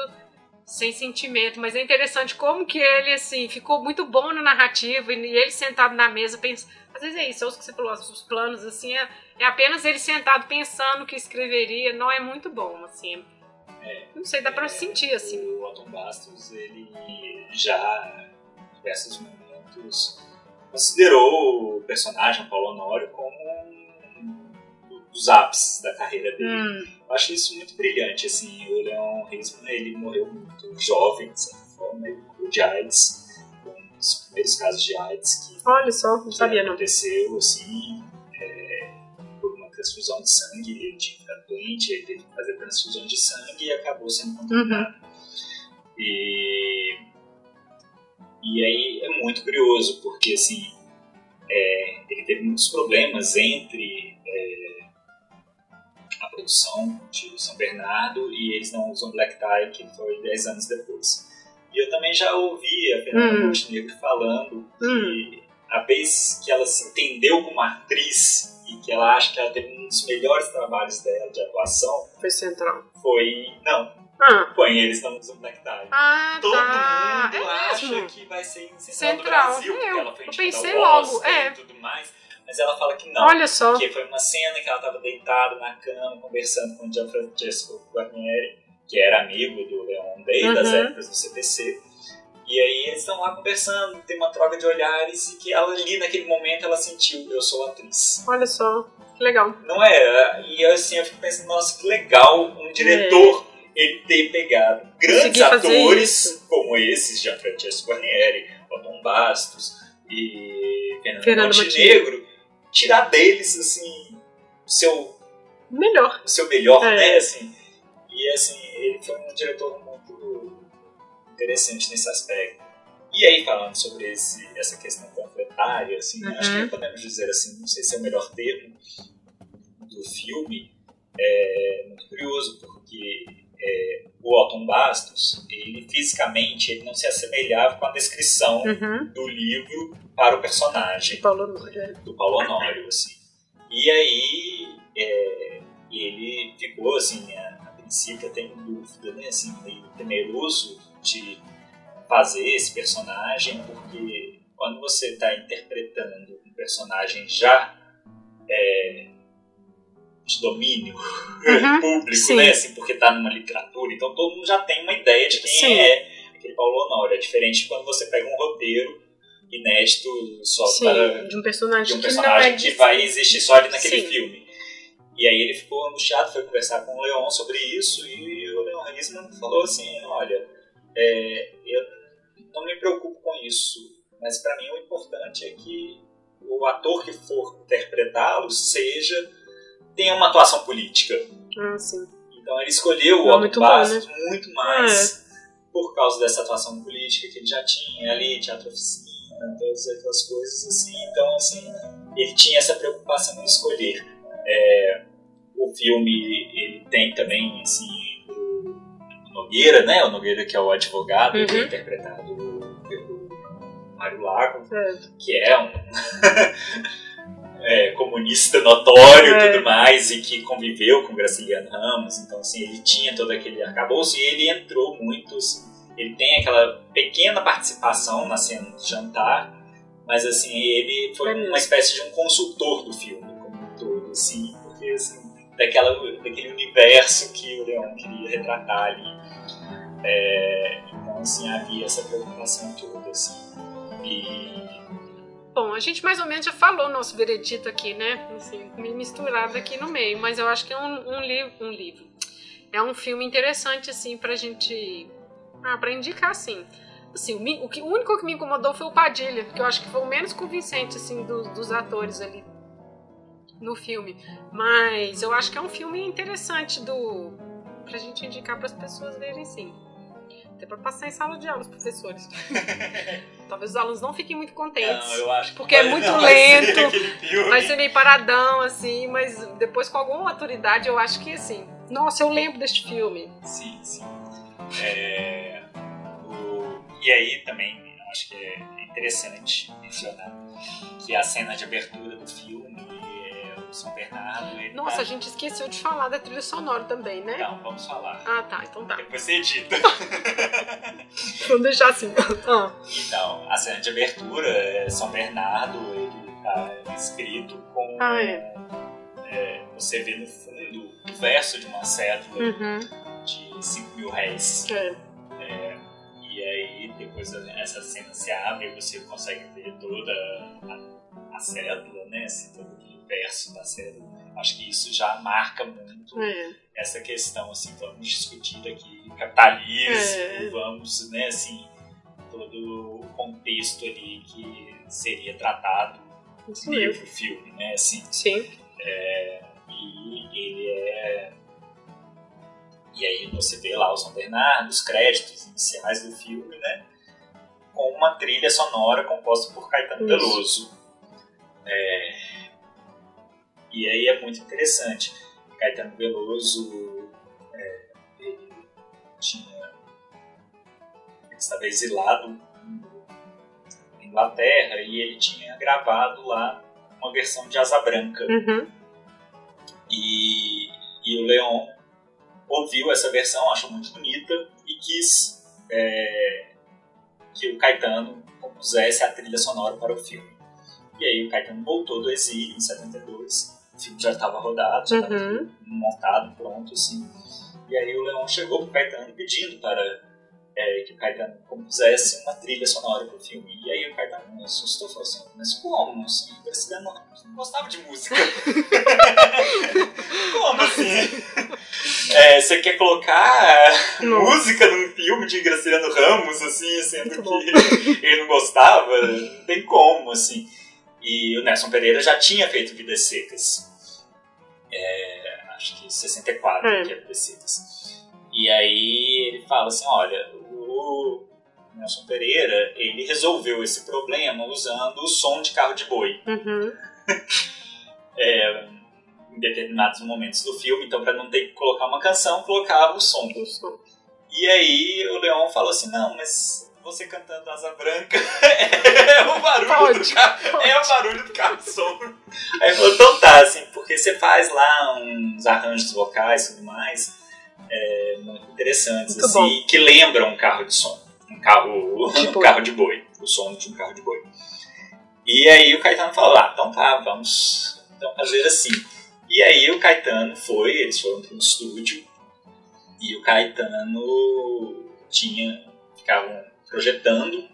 Speaker 1: sem sentimento. Mas é interessante como que ele, assim, ficou muito bom na narrativa. E ele sentado na mesa, pensa. Às vezes é isso, é o que você falou, os planos, assim, é, é apenas ele sentado pensando o que escreveria. Não é muito bom, assim. Não sei, dá pra sentir, assim.
Speaker 2: O Otton Bastos, ele já, em diversos momentos, considerou o personagem, Paulo Honório, como dos ápices da carreira dele.
Speaker 1: Hum,
Speaker 2: Eu acho isso muito brilhante, assim, o Leon Risman, ele morreu muito jovem, de certa forma, ele morreu de AIDS, um dos primeiros casos de AIDS que
Speaker 1: olha só, não sabia não.
Speaker 2: aconteceu, assim, é, por uma transfusão de sangue, ele tinha doente, ele teve que fazer transfusão de sangue e acabou sendo contaminado. E, e aí é muito curioso, porque assim, é, ele teve muitos problemas entre é, a produção de São Bernardo e eles não usam Black Tie, que foi 10 anos depois. E eu também já ouvi a Fernanda
Speaker 1: Hum.
Speaker 2: Montenegro falando
Speaker 1: Hum,
Speaker 2: que a vez que ela se entendeu como atriz e que ela acha que ela teve um dos melhores trabalhos dela de atuação
Speaker 1: foi central.
Speaker 2: foi. Não,
Speaker 1: Ah,
Speaker 2: põe eles não usam Black Tie.
Speaker 1: ah
Speaker 2: Todo
Speaker 1: tá.
Speaker 2: mundo
Speaker 1: é
Speaker 2: acha que vai ser em Central,
Speaker 1: Central.
Speaker 2: do Brasil, porque
Speaker 1: Eu-
Speaker 2: ela foi
Speaker 1: eu pensei logo,
Speaker 2: Oscar
Speaker 1: é.
Speaker 2: e tudo mais. Mas ela fala que não.
Speaker 1: Olha só.
Speaker 2: Porque foi uma cena que ela estava deitada na cama, conversando com o Gianfrancesco Guarnieri, que era amigo do Leon Day, das
Speaker 1: Uhum.
Speaker 2: épocas do CTC. E aí eles estão lá conversando, tem uma troca de olhares, e que ela ali naquele momento ela sentiu, eu sou atriz.
Speaker 1: Olha só. Que legal.
Speaker 2: Não é? E assim, eu fico pensando, nossa, que legal um diretor ele ter pegado grandes atores como esses, Gianfrancesco Guarnieri, Otton Bastos e Fernando,
Speaker 1: Fernando
Speaker 2: Montenegro, tirar deles, assim, o seu,
Speaker 1: Melhor.
Speaker 2: o seu melhor,
Speaker 1: É.
Speaker 2: né? Assim, e assim, ele foi um diretor muito interessante nesse aspecto. E aí, falando sobre esse, essa questão panfletária, assim,
Speaker 1: Uhum.
Speaker 2: acho que podemos dizer assim, não sei se é o melhor termo do filme, é muito curioso, porque é, o Otton Bastos, ele fisicamente ele não se assemelhava com a descrição
Speaker 1: Uhum.
Speaker 2: do livro para o personagem
Speaker 1: Paulo Honório.
Speaker 2: do Paulo Honório, assim. E aí é, ele ficou, assim, a, a princípio até em dúvida, né, assim, meio temeroso de fazer esse personagem, porque quando você está interpretando um personagem já é, de domínio
Speaker 1: Uhum,
Speaker 2: público,
Speaker 1: sim.
Speaker 2: né, assim, porque está numa literatura, então todo mundo já tem uma ideia de quem
Speaker 1: Sim.
Speaker 2: é aquele Paulo Honório. É diferente quando você pega um roteiro inédito só
Speaker 1: Sim,
Speaker 2: para
Speaker 1: de um personagem,
Speaker 2: de um
Speaker 1: que
Speaker 2: personagem
Speaker 1: é
Speaker 2: que vai existir só ali naquele filme. E aí ele ficou angustiado, foi conversar com o Leon sobre isso, e o Leon Risman falou assim, olha, é, eu não me preocupo com isso, mas para mim o importante é que o ator que for interpretá-lo seja tenha uma atuação política.
Speaker 1: Ah, sim.
Speaker 2: Então ele escolheu o
Speaker 1: É muito bom,
Speaker 2: Bastos
Speaker 1: né?
Speaker 2: muito mais por causa dessa atuação política que ele já tinha ali, teatro oficina, todas aquelas coisas assim. Então, assim, ele tinha essa preocupação em escolher. É, o filme, ele tem também, assim, o Nogueira, né? O Nogueira que é o advogado,
Speaker 1: Uhum.
Speaker 2: que é interpretado pelo Mário Lago,
Speaker 1: É.
Speaker 2: que é um é, comunista notório e
Speaker 1: É.
Speaker 2: tudo mais, e que conviveu com Graciliano Ramos, então assim, ele tinha todo aquele arcabouço e ele entrou muito, assim, ele tem aquela pequena participação na cena do jantar, mas assim, ele foi uma espécie de um consultor do filme como um todo, assim, porque assim, daquela, daquele universo que o Leão queria retratar ali. É, então assim, havia essa preocupação toda, assim. E
Speaker 1: Bom, a gente mais ou menos já falou nosso veredito aqui, né? Assim, meio misturado aqui no meio, mas eu acho que é um, um livro, um livro. É um filme interessante, assim, pra gente. Ah, pra indicar, assim. Assim, o, o, que, o único que me incomodou foi o Padilha, que eu acho que foi o menos convincente, assim, dos, dos atores ali no filme. Mas eu acho que é um filme interessante do. pra gente indicar pras pessoas verem, sim. Até pra passar em sala de aula, os professores. Talvez os alunos não fiquem muito contentes.
Speaker 2: Não, eu acho que
Speaker 1: Porque é
Speaker 2: vai-
Speaker 1: muito
Speaker 2: não vai
Speaker 1: lento,
Speaker 2: filme.
Speaker 1: Vai ser meio paradão, assim, mas depois com alguma maturidade eu acho que assim. Nossa, eu lembro deste filme.
Speaker 2: Sim, sim. É, o- e aí também acho que é interessante mencionar que a cena de abertura do filme é São Bernardo. Ele
Speaker 1: Nossa,
Speaker 2: tá...
Speaker 1: a gente esqueceu de falar da trilha sonora também, né?
Speaker 2: Não, vamos falar.
Speaker 1: Ah, tá, então tá.
Speaker 2: Depois você edita.
Speaker 1: Vamos deixar assim. Ah,
Speaker 2: Então, a cena de abertura é São Bernardo, ele tá escrito com.
Speaker 1: Ah, é.
Speaker 2: é, você vê no fundo o verso de uma cédula
Speaker 1: uhum.
Speaker 2: de 5 mil réis.
Speaker 1: É.
Speaker 2: E aí depois essa cena se abre e você consegue ver toda a, a cédula, né? Assim, todo aquele verso está sendo. Acho que isso já marca muito
Speaker 1: É.
Speaker 2: essa questão, assim, vamos discutir aqui capitalismo,
Speaker 1: É.
Speaker 2: vamos, né, assim, todo o contexto ali que seria tratado
Speaker 1: Isso
Speaker 2: livro, filme, né, assim,
Speaker 1: Sim.
Speaker 2: e ele é... E aí você vê lá o São Bernardo, os créditos iniciais do filme, né, com uma trilha sonora composta por Caetano. Veloso. É, E aí é muito interessante. Caetano Veloso, é, ele tinha... Ele estava exilado na Inglaterra e ele tinha gravado lá uma versão de Asa Branca.
Speaker 1: Uhum.
Speaker 2: E, e o Leon ouviu essa versão, achou muito bonita e quis é, que o Caetano compusesse a trilha sonora para o filme. E aí o Caetano voltou do exílio em 72, o filme já estava rodado, já estava
Speaker 1: Uhum.
Speaker 2: montado, pronto, assim. E aí o Leon chegou pro Caetano pedindo para é, que o Caetano compusesse uma trilha sonora pro filme. E aí o Caetano assustou e falou assim, mas como? Assim, o não, não gostava de música. como assim? É, você quer colocar
Speaker 1: Não.
Speaker 2: música num filme de Graciliano Ramos, assim, sendo que ele não gostava? Não tem como, assim. E o Nelson Pereira já tinha feito Vidas Secas. É, acho que 64
Speaker 1: É.
Speaker 2: que é Secas. E aí ele fala assim, olha, o Nelson Pereira, ele resolveu esse problema usando o som de carro de boi
Speaker 1: Uhum.
Speaker 2: é, em determinados momentos do filme, então para não ter que colocar uma canção, colocava o som.
Speaker 1: O som.
Speaker 2: E aí o Leon falou assim, não, mas você cantando Asa Branca é o barulho
Speaker 1: Pode,
Speaker 2: do carro, é o barulho do carro de som. Aí ele falou, então tá, assim, porque você faz lá uns arranjos vocais e tudo mais, é, muito interessantes,
Speaker 1: Muito
Speaker 2: assim, que lembram um carro de som, um carro,
Speaker 1: De
Speaker 2: um
Speaker 1: boi.
Speaker 2: carro de boi, o som de um carro de boi. E aí o Caetano falou, ah, então tá, vamos então fazer assim. E aí o Caetano foi, eles foram para um estúdio e o Caetano tinha, ficavam projetando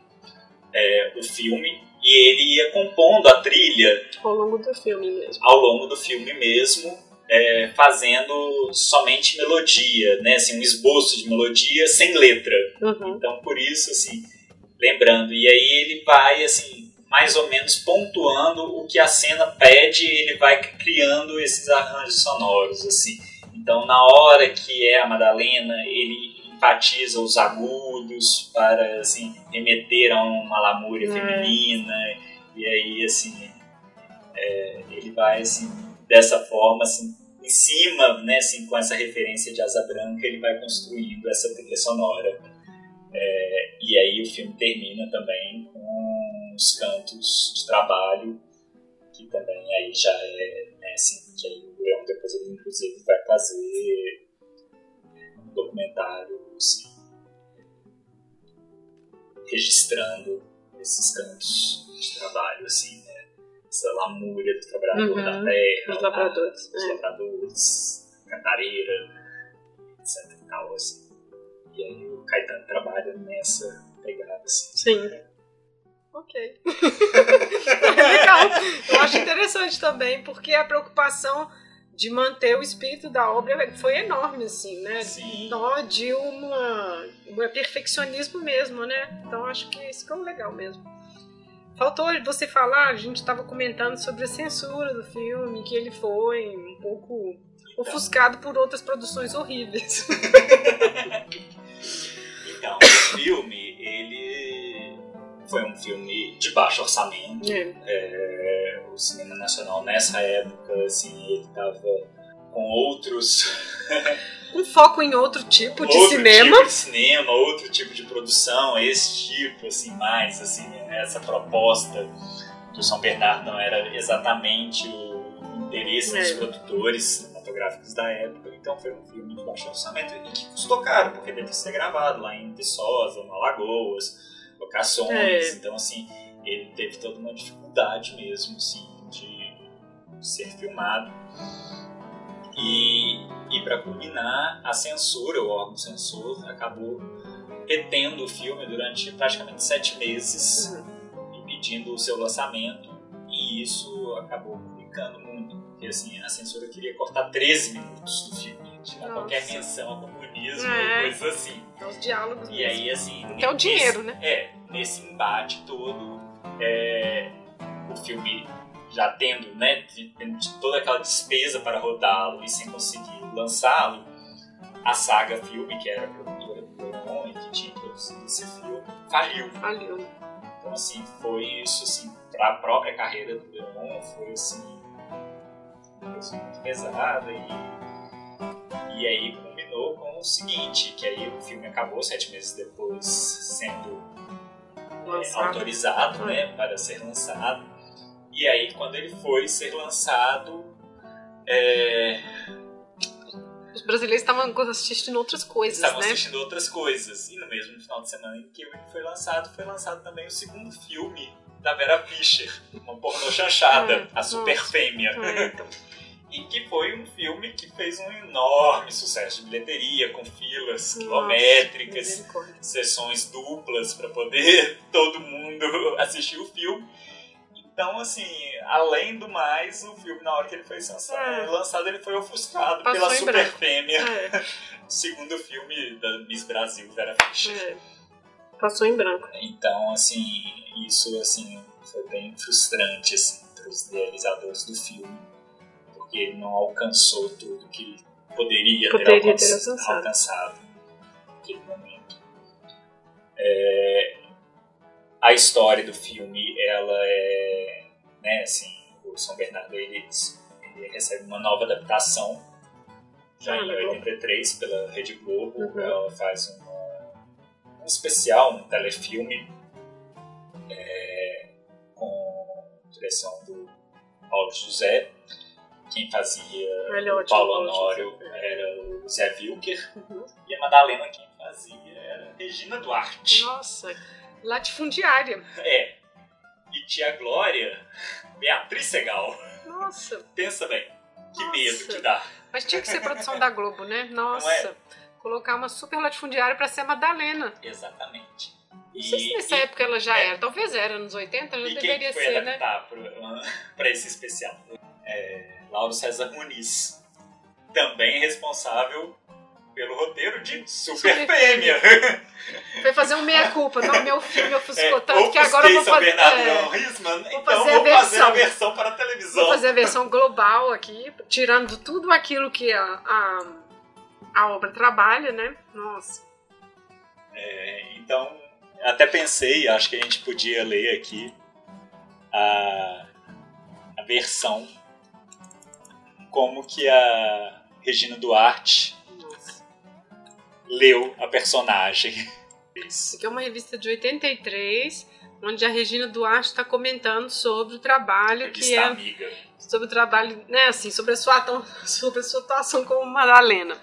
Speaker 2: é, o filme e ele ia compondo a trilha
Speaker 1: Ao longo do filme mesmo.
Speaker 2: ao longo do filme mesmo, é, fazendo somente melodia, né, assim, um esboço de melodia sem letra.
Speaker 1: Uhum.
Speaker 2: Então, por isso, assim, lembrando. E aí ele vai, assim, mais ou menos pontuando o que a cena pede, ele vai criando esses arranjos sonoros, assim. Então, na hora que é a Madalena, ele enfatiza os agudos para, assim, remeter a uma lamúria
Speaker 1: É.
Speaker 2: feminina. E aí, assim, é, ele vai, assim, dessa forma, assim, em cima, né, assim, com essa referência de Asa Branca, ele vai construindo essa trilha sonora. É, e aí o filme termina também com os cantos de trabalho, que também aí já é, né, assim, que aí o Leão depois ele inclusive vai fazer documentário, assim, registrando esses cantos de trabalho, assim, né, essa lamúria do trabalhador
Speaker 1: Uhum,
Speaker 2: da terra,
Speaker 1: Os labradores.
Speaker 2: os
Speaker 1: É.
Speaker 2: labradores, cantareira, etc e tal, assim. E aí o Caetano trabalha nessa pegada, assim.
Speaker 1: Sim. Ok. Legal. Eu acho interessante também, porque a preocupação de manter o espírito da obra foi enorme, assim, né?
Speaker 2: Sim.
Speaker 1: Nó de uma, um perfeccionismo mesmo, né? Então acho que isso ficou legal mesmo. Faltou você falar, a gente estava comentando sobre a censura do filme, que ele foi um pouco ofuscado por outras produções horríveis.
Speaker 2: Então, o filme, foi um filme de baixo orçamento.
Speaker 1: É.
Speaker 2: É, o cinema nacional nessa época, assim, ele tava com outros
Speaker 1: Um foco em outro tipo de
Speaker 2: outro
Speaker 1: cinema.
Speaker 2: tipo de cinema, outro tipo de produção, esse tipo, assim, mais, assim, essa proposta do São Bernardo não era exatamente o interesse dos
Speaker 1: É.
Speaker 2: produtores cinematográficos da época, então foi um filme de baixo orçamento e que custou caro, porque que ser gravado lá em Viçosa, no Alagoas, locações,
Speaker 1: É.
Speaker 2: então, assim, ele teve toda uma dificuldade mesmo, assim, de ser filmado. E, e para culminar, a censura, o órgão censor, acabou retendo o filme durante praticamente sete meses,
Speaker 1: Uhum.
Speaker 2: impedindo o seu lançamento, e isso acabou criticando muito, porque assim, a censura queria cortar 13 minutos do filme, tirar
Speaker 1: Nossa.
Speaker 2: qualquer menção ao comunismo,
Speaker 1: É.
Speaker 2: coisa assim.
Speaker 1: É os diálogos.
Speaker 2: E aí, assim.
Speaker 1: Até o
Speaker 2: nesse-
Speaker 1: dinheiro, né?
Speaker 2: É, nesse embate todo, é, o filme já tendo, né, de toda aquela despesa para rodá-lo e sem conseguir lançá-lo, a saga filme, que era a produtora do Leon e que tinha produzido esse filme, faliu.
Speaker 1: Valeu.
Speaker 2: Então, assim, foi isso, assim, para a própria carreira do Leon, foi, assim, uma coisa muito pesada e, e aí culminou com o seguinte, que aí o filme acabou sete meses depois sendo é,
Speaker 1: Lançado.
Speaker 2: autorizado, né, para ser lançado. E aí, quando ele foi ser lançado, é,
Speaker 1: Os brasileiros estavam assistindo outras coisas,
Speaker 2: estavam
Speaker 1: né?
Speaker 2: assistindo outras coisas. E no mesmo final de semana em que ele foi lançado, foi lançado também o segundo filme da Vera Fischer, uma pornô chanchada,
Speaker 1: É,
Speaker 2: a Super
Speaker 1: nossa.
Speaker 2: Fêmea.
Speaker 1: É, então.
Speaker 2: E que foi um filme que fez um enorme sucesso de bilheteria, com filas quilométricas,
Speaker 1: Nossa, misericórdia.
Speaker 2: sessões duplas para poder todo mundo assistir o filme. Então, assim, além do mais, o filme, na hora que ele foi lançado,
Speaker 1: É.
Speaker 2: lançado ele foi ofuscado
Speaker 1: Passou
Speaker 2: pela Super
Speaker 1: branco.
Speaker 2: Fêmea,
Speaker 1: É,
Speaker 2: segundo filme da Miss Brasil, Vera Fischer.
Speaker 1: é. Passou em branco.
Speaker 2: Então, assim, isso assim, foi bem frustrante assim, para os realizadores do filme, porque ele não alcançou tudo que poderia,
Speaker 1: Poderia
Speaker 2: ter,
Speaker 1: ter
Speaker 2: alcançado,
Speaker 1: alcançado.
Speaker 2: naquele momento. É, a história do filme, ela é, né, assim, o São Bernardo ele, ele recebe uma nova adaptação já
Speaker 1: Ah,
Speaker 2: em
Speaker 1: legal.
Speaker 2: 83 pela Rede Globo,
Speaker 1: Uhum.
Speaker 2: ela faz uma, um especial, um telefilme é, com direção do Paulo José. Quem fazia
Speaker 1: é
Speaker 2: o Paulo Honório era o Zé Wilker
Speaker 1: Uhum.
Speaker 2: e a Madalena quem fazia era a Regina Duarte.
Speaker 1: Nossa, latifundiária.
Speaker 2: É. E tia Glória, Beatriz Segal.
Speaker 1: Nossa,
Speaker 2: Pensa bem, que
Speaker 1: Nossa.
Speaker 2: medo que dá.
Speaker 1: mas tinha que ser produção da Globo, né? Nossa.
Speaker 2: Não é?
Speaker 1: Colocar uma super latifundiária pra ser a Madalena.
Speaker 2: Exatamente.
Speaker 1: Não sei se nessa época ela já
Speaker 2: é.
Speaker 1: era. Talvez era, nos 80 já
Speaker 2: E quem
Speaker 1: deveria ser, né?
Speaker 2: adaptar para esse especial? É, Lauro César Muniz. Também responsável pelo roteiro de Super,
Speaker 1: Super
Speaker 2: Fêmea.
Speaker 1: Foi fazer um meia-culpa. Não, meu filme ofuscou
Speaker 2: É,
Speaker 1: tanto que agora eu vou fazer.
Speaker 2: Bernardo
Speaker 1: é,
Speaker 2: Risman, então
Speaker 1: fazer a
Speaker 2: vou fazer a
Speaker 1: versão.
Speaker 2: versão para a televisão.
Speaker 1: Vou fazer a versão global aqui, tirando tudo aquilo que a, a, a obra trabalha, né? Nossa.
Speaker 2: É, então, até pensei, acho que a gente podia ler aqui a, a versão como que a Regina Duarte leu a personagem.
Speaker 1: Isso aqui é uma revista de 83, onde a Regina Duarte está comentando sobre o trabalho que é
Speaker 2: amiga.
Speaker 1: sobre o trabalho, né, assim, sobre a sua sobre a sua atuação como Madalena.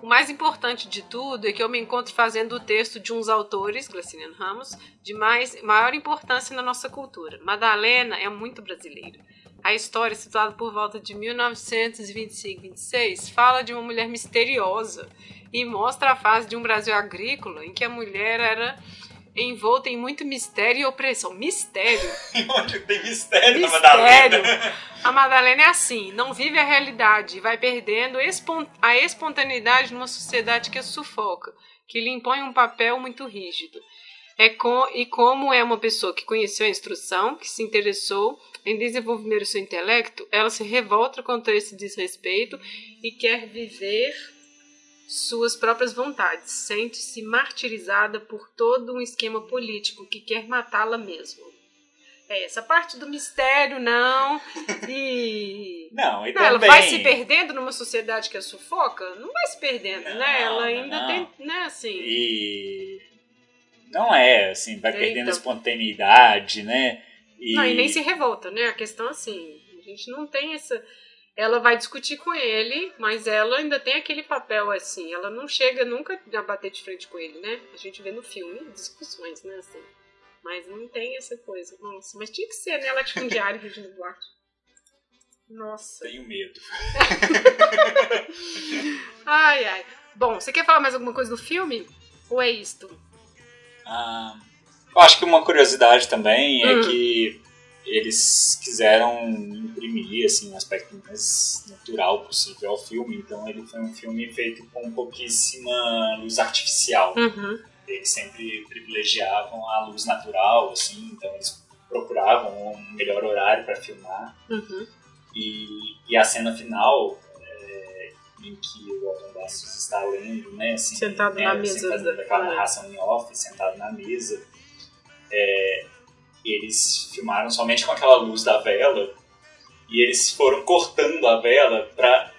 Speaker 1: O mais importante de tudo é que eu me encontro fazendo o texto de uns autores, Glaciliano Ramos, de mais, maior importância na nossa cultura. Madalena é muito brasileira. A história, situada por volta de 1925-26, fala de uma mulher misteriosa e mostra a fase de um Brasil agrícola em que a mulher era envolta em muito mistério e opressão. Mistério?
Speaker 2: Onde tem mistério, na
Speaker 1: Mistério.
Speaker 2: Madalena.
Speaker 1: A Madalena é assim, não vive a realidade e vai perdendo a espontaneidade numa sociedade que a sufoca, que lhe impõe um papel muito rígido. É com, e como é uma pessoa que conheceu a instrução, que se interessou em desenvolver o seu intelecto, ela se revolta contra esse desrespeito e quer viver suas próprias vontades. Sente-se martirizada por todo um esquema político que quer matá-la mesmo. É, essa parte do mistério, não. E.
Speaker 2: Não, e
Speaker 1: Não, ela
Speaker 2: também...
Speaker 1: vai se perdendo numa sociedade que a sufoca? Não vai se perdendo,
Speaker 2: Não,
Speaker 1: né? Ela ainda
Speaker 2: não.
Speaker 1: tem, né, assim.
Speaker 2: E não é, assim, vai
Speaker 1: É,
Speaker 2: perdendo
Speaker 1: então.
Speaker 2: espontaneidade, né? E...
Speaker 1: Não, e nem se revolta, né? A questão assim, a gente não tem essa. Ela vai discutir com ele, mas ela ainda tem aquele papel assim. Ela não chega nunca a bater de frente com ele, né? A gente vê no filme discussões, né? Assim. Mas não tem essa coisa. Nossa, mas tinha que ser, né? Latifundiária Regina Duarte. Nossa.
Speaker 2: Tenho medo.
Speaker 1: Ai, ai. Bom, você quer falar mais alguma coisa do filme? Ou é isto?
Speaker 2: Ah, eu acho que uma curiosidade também é
Speaker 1: Hum.
Speaker 2: que eles quiseram imprimir assim um aspecto mais natural possível ao filme, então ele foi um filme feito com pouquíssima luz artificial.
Speaker 1: Uhum.
Speaker 2: Eles sempre privilegiavam a luz natural, assim, então eles procuravam um melhor horário para filmar.
Speaker 1: Uhum.
Speaker 2: E, e a cena final, é, em que o Alton Bastos está lendo, né, assim,
Speaker 1: Sentado
Speaker 2: né,
Speaker 1: na
Speaker 2: assim,
Speaker 1: mesa
Speaker 2: fazendo
Speaker 1: da-
Speaker 2: aquela
Speaker 1: é.
Speaker 2: narração em off, sentado na mesa, é, eles filmaram somente com aquela luz da vela e eles foram cortando a vela para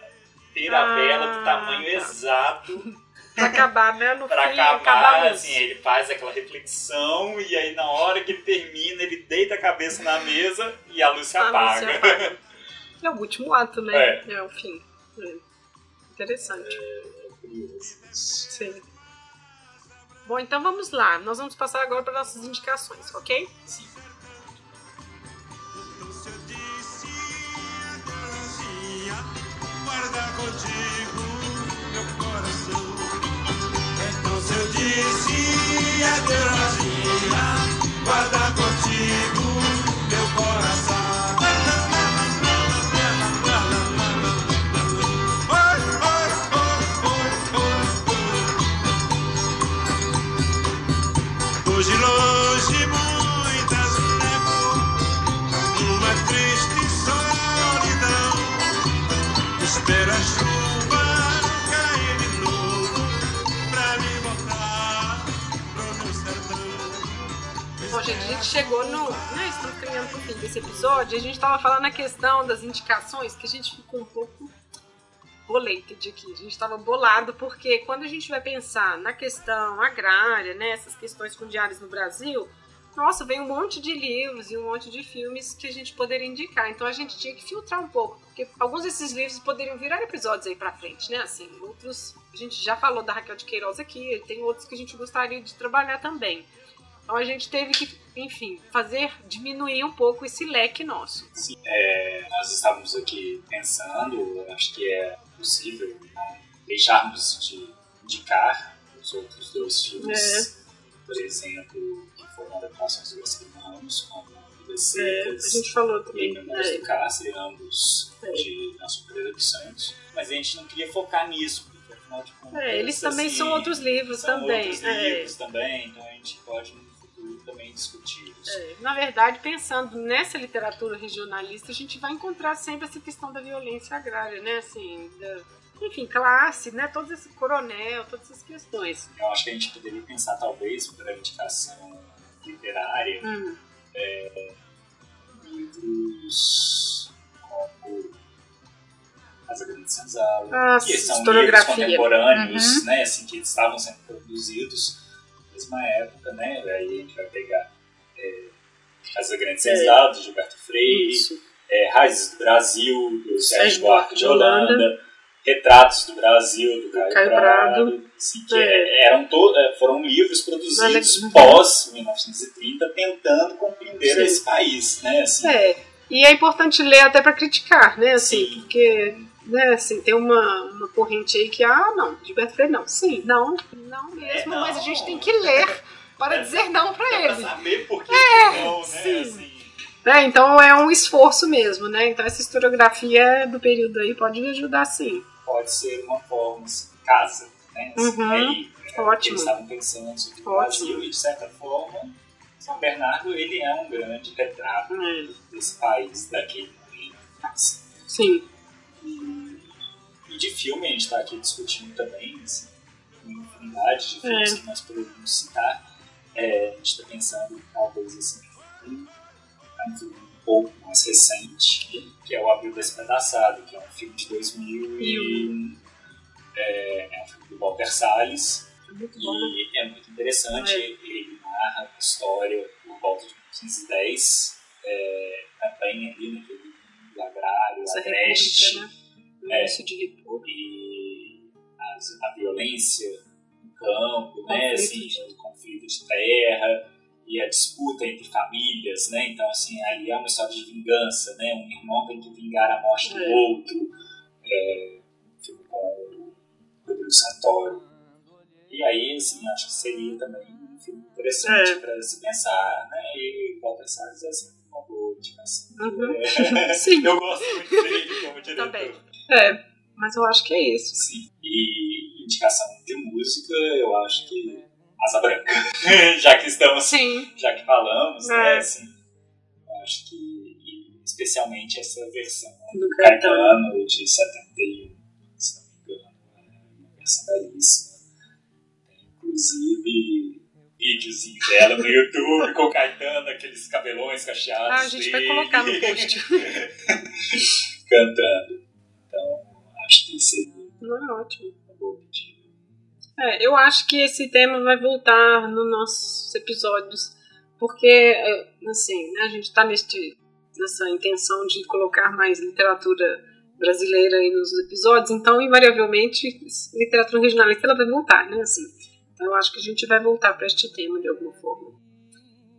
Speaker 2: ter a
Speaker 1: Ah,
Speaker 2: vela do tamanho
Speaker 1: tá.
Speaker 2: exato
Speaker 1: Pra acabar, né? No
Speaker 2: Pra
Speaker 1: fim,
Speaker 2: acabar,
Speaker 1: a
Speaker 2: assim, ele faz aquela reflexão e aí na hora que ele termina, ele deita a cabeça na mesa e a luz se
Speaker 1: A luz
Speaker 2: apaga.
Speaker 1: se apaga. É o último ato, né? É, o fim. É. Interessante. Sim. Bom, então vamos lá. Nós vamos passar agora para nossas indicações, ok?
Speaker 2: Sim.
Speaker 4: Então se eu disse Terezinha, guarda contigo meu coração. Então se eu disse a Terezinha, guarda
Speaker 1: gente, a gente chegou no. Né, estamos caminhando pro fim desse episódio. A gente tava falando a questão das indicações, que a gente ficou um pouco bolated aqui. A gente tava bolado, porque quando a gente vai pensar na questão agrária, né, essas questões fundiárias no Brasil, nossa, vem um monte de livros e um monte de filmes que a gente poderia indicar. Então a gente tinha que filtrar um pouco, porque alguns desses livros poderiam virar episódios aí pra frente, né? Assim, outros. A gente já falou da Raquel de Queiroz aqui, tem outros que a gente gostaria de trabalhar também. Então a gente teve que, enfim, fazer diminuir um pouco esse leque nosso.
Speaker 2: É, nós estávamos aqui pensando, acho que é possível não deixarmos de indicar os outros dois filmes, por exemplo, que foram adaptações do Garcia Ramos, como Vidas
Speaker 1: É, a gente falou
Speaker 2: e
Speaker 1: também.
Speaker 2: Memórias
Speaker 1: É,
Speaker 2: do Cárcere, ambos
Speaker 1: É.
Speaker 2: de Nelson Pereira dos Santos. Mas a gente não queria focar nisso, porque afinal de contas.
Speaker 1: É, eles também
Speaker 2: assim,
Speaker 1: são outros livros
Speaker 2: são
Speaker 1: também,
Speaker 2: Outros
Speaker 1: é.
Speaker 2: livros também, então a gente pode também discuti-los.
Speaker 1: é, na verdade, pensando nessa literatura regionalista, a gente vai encontrar sempre essa questão da violência agrária, né? Assim, da- enfim, classe, né? Todo esse coronel, todas essas questões.
Speaker 2: Eu acho que a gente poderia pensar, talvez, para a indicação literária,
Speaker 1: Hum,
Speaker 2: livros como Casa Grande Senzala,
Speaker 1: Ah,
Speaker 2: que são livros contemporâneos,
Speaker 1: Uhum.
Speaker 2: né, assim, que estavam sendo produzidos mesma época, né, aí a gente vai pegar é, Casa Grande Senzala, do Gilberto Freire,
Speaker 1: isso.
Speaker 2: é, Raízes do Brasil, do Sérgio Buarque de
Speaker 1: de
Speaker 2: Holanda, Retratos do Brasil, do Caio,
Speaker 1: Caio
Speaker 2: Prado,
Speaker 1: Prado.
Speaker 2: assim, que
Speaker 1: É.
Speaker 2: eram to, é, foram livros produzidos pós 1930, tentando compreender
Speaker 1: Sim.
Speaker 2: esse país, né? Assim,
Speaker 1: É, e é importante ler até para criticar, né? Assim,
Speaker 2: Sim.
Speaker 1: porque né, assim, tem uma, uma corrente aí que, ah, não, Gilberto Freire não. Sim, não, não mesmo,
Speaker 2: É, não.
Speaker 1: mas a gente tem que ler para
Speaker 2: É.
Speaker 1: dizer não para
Speaker 2: Pra
Speaker 1: ele.
Speaker 2: saber por que que não, né?
Speaker 1: sim.
Speaker 2: Assim,
Speaker 1: Né? Então é um esforço mesmo, né? Então essa historiografia do período aí pode ajudar sim.
Speaker 2: pode ser uma forma, assim, casa, né? Assim,
Speaker 1: Uhum.
Speaker 2: aí, né,
Speaker 1: Ótimo.
Speaker 2: Eles estavam pensando sobre o
Speaker 1: Ótimo.
Speaker 2: Brasil e, de certa forma, São Bernardo ele é um grande retrato
Speaker 1: É,
Speaker 2: desse país daquele momento.
Speaker 1: Sim.
Speaker 2: E de filme a gente está aqui discutindo também, assim, uma infinidade de filmes
Speaker 1: É.
Speaker 2: que nós podemos citar. É, a gente está pensando, talvez, assim, um, um filme um pouco mais recente, que é o Abril Despedaçado, que é um filme de 2001. É, é um filme do Walter Salles.
Speaker 1: Muito bom.
Speaker 2: E é muito interessante,
Speaker 1: É.
Speaker 2: ele narra a história por volta de 1510, é, também ali naquele mundo agrário,
Speaker 1: Essa
Speaker 2: agreste,
Speaker 1: república, né?
Speaker 2: É.
Speaker 1: De república.
Speaker 2: e as- a violência no campo, né, assim,
Speaker 1: de-
Speaker 2: o conflito de terra e a disputa entre famílias, né, então assim, ali é uma história de vingança, né, um irmão tem que vingar a morte do
Speaker 1: É.
Speaker 2: outro, é, filme com o Rodrigo Santoro. E aí, assim, acho que seria também um filme interessante
Speaker 1: É.
Speaker 2: para se pensar, né, e Walter Salles é sempre indicação.
Speaker 1: Uhum.
Speaker 2: É,
Speaker 1: Sim.
Speaker 2: Eu gosto muito dele como diretor.
Speaker 1: Também. É, mas eu acho que é isso.
Speaker 2: Sim. E indicação de música, eu acho que Asa Branca. já que estamos,
Speaker 1: Sim.
Speaker 2: já que falamos,
Speaker 1: É.
Speaker 2: né? Assim, eu acho que especialmente essa versão
Speaker 1: Do
Speaker 2: Caetano de 71, videozinho dela no YouTube com o Caetano, aqueles cabelões cacheados.
Speaker 1: Ah, a gente vai
Speaker 2: dele,
Speaker 1: colocar no post.
Speaker 2: cantando. Então, acho que seria
Speaker 1: Não é ótimo.
Speaker 2: uma boa pedida.
Speaker 1: É, eu acho que esse tema vai voltar nos nossos episódios, porque, é, assim, né, a gente está nessa intenção de colocar mais literatura brasileira aí nos episódios, então, invariavelmente, literatura regionalista ela vai voltar, né, assim. Eu acho que a gente vai voltar para este tema de alguma forma.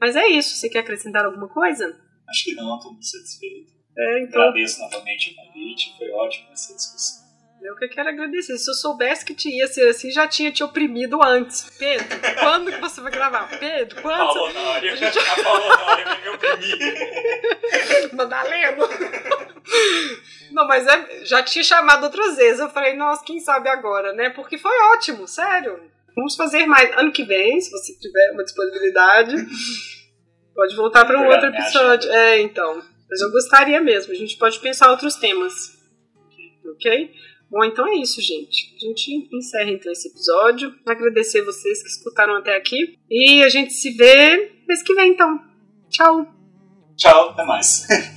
Speaker 1: Mas é isso, você quer acrescentar alguma coisa?
Speaker 2: Acho que não, estou muito satisfeito.
Speaker 1: É, então,
Speaker 2: Agradeço novamente o convite, foi ótimo essa discussão.
Speaker 1: eu que quero agradecer. Se eu soubesse que tinha ser assim, já tinha te oprimido antes. Pedro, quando que você vai gravar? Pedro, quando?
Speaker 2: Paulo Honório, a Paulo Honório vai me oprimir.
Speaker 1: Madalena. Não, mas é- já tinha chamado outras vezes. Eu falei, nossa, quem sabe agora, né? Porque foi ótimo, sério. Vamos fazer mais ano que vem, se você tiver uma disponibilidade. Pode voltar para um outro
Speaker 2: me
Speaker 1: episódio. É, então. Mas eu gostaria mesmo. A gente pode pensar outros temas. Ok? Bom, então é isso, gente. A gente encerra então esse episódio. Agradecer vocês que escutaram até aqui. E a gente se vê mês que vem, então. Tchau!
Speaker 2: Tchau, até mais.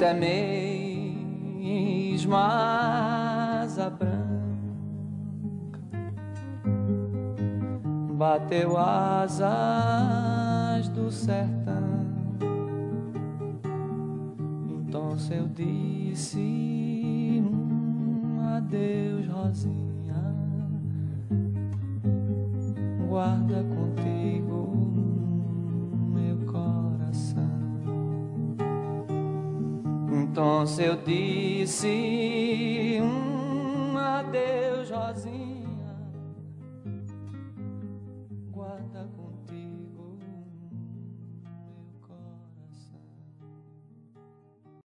Speaker 3: Até mesmo a asa branca bateu asas do sertão. Então eu disse um adeus, Rosinha, guarda contigo Então eu disse um adeus, Rosinha.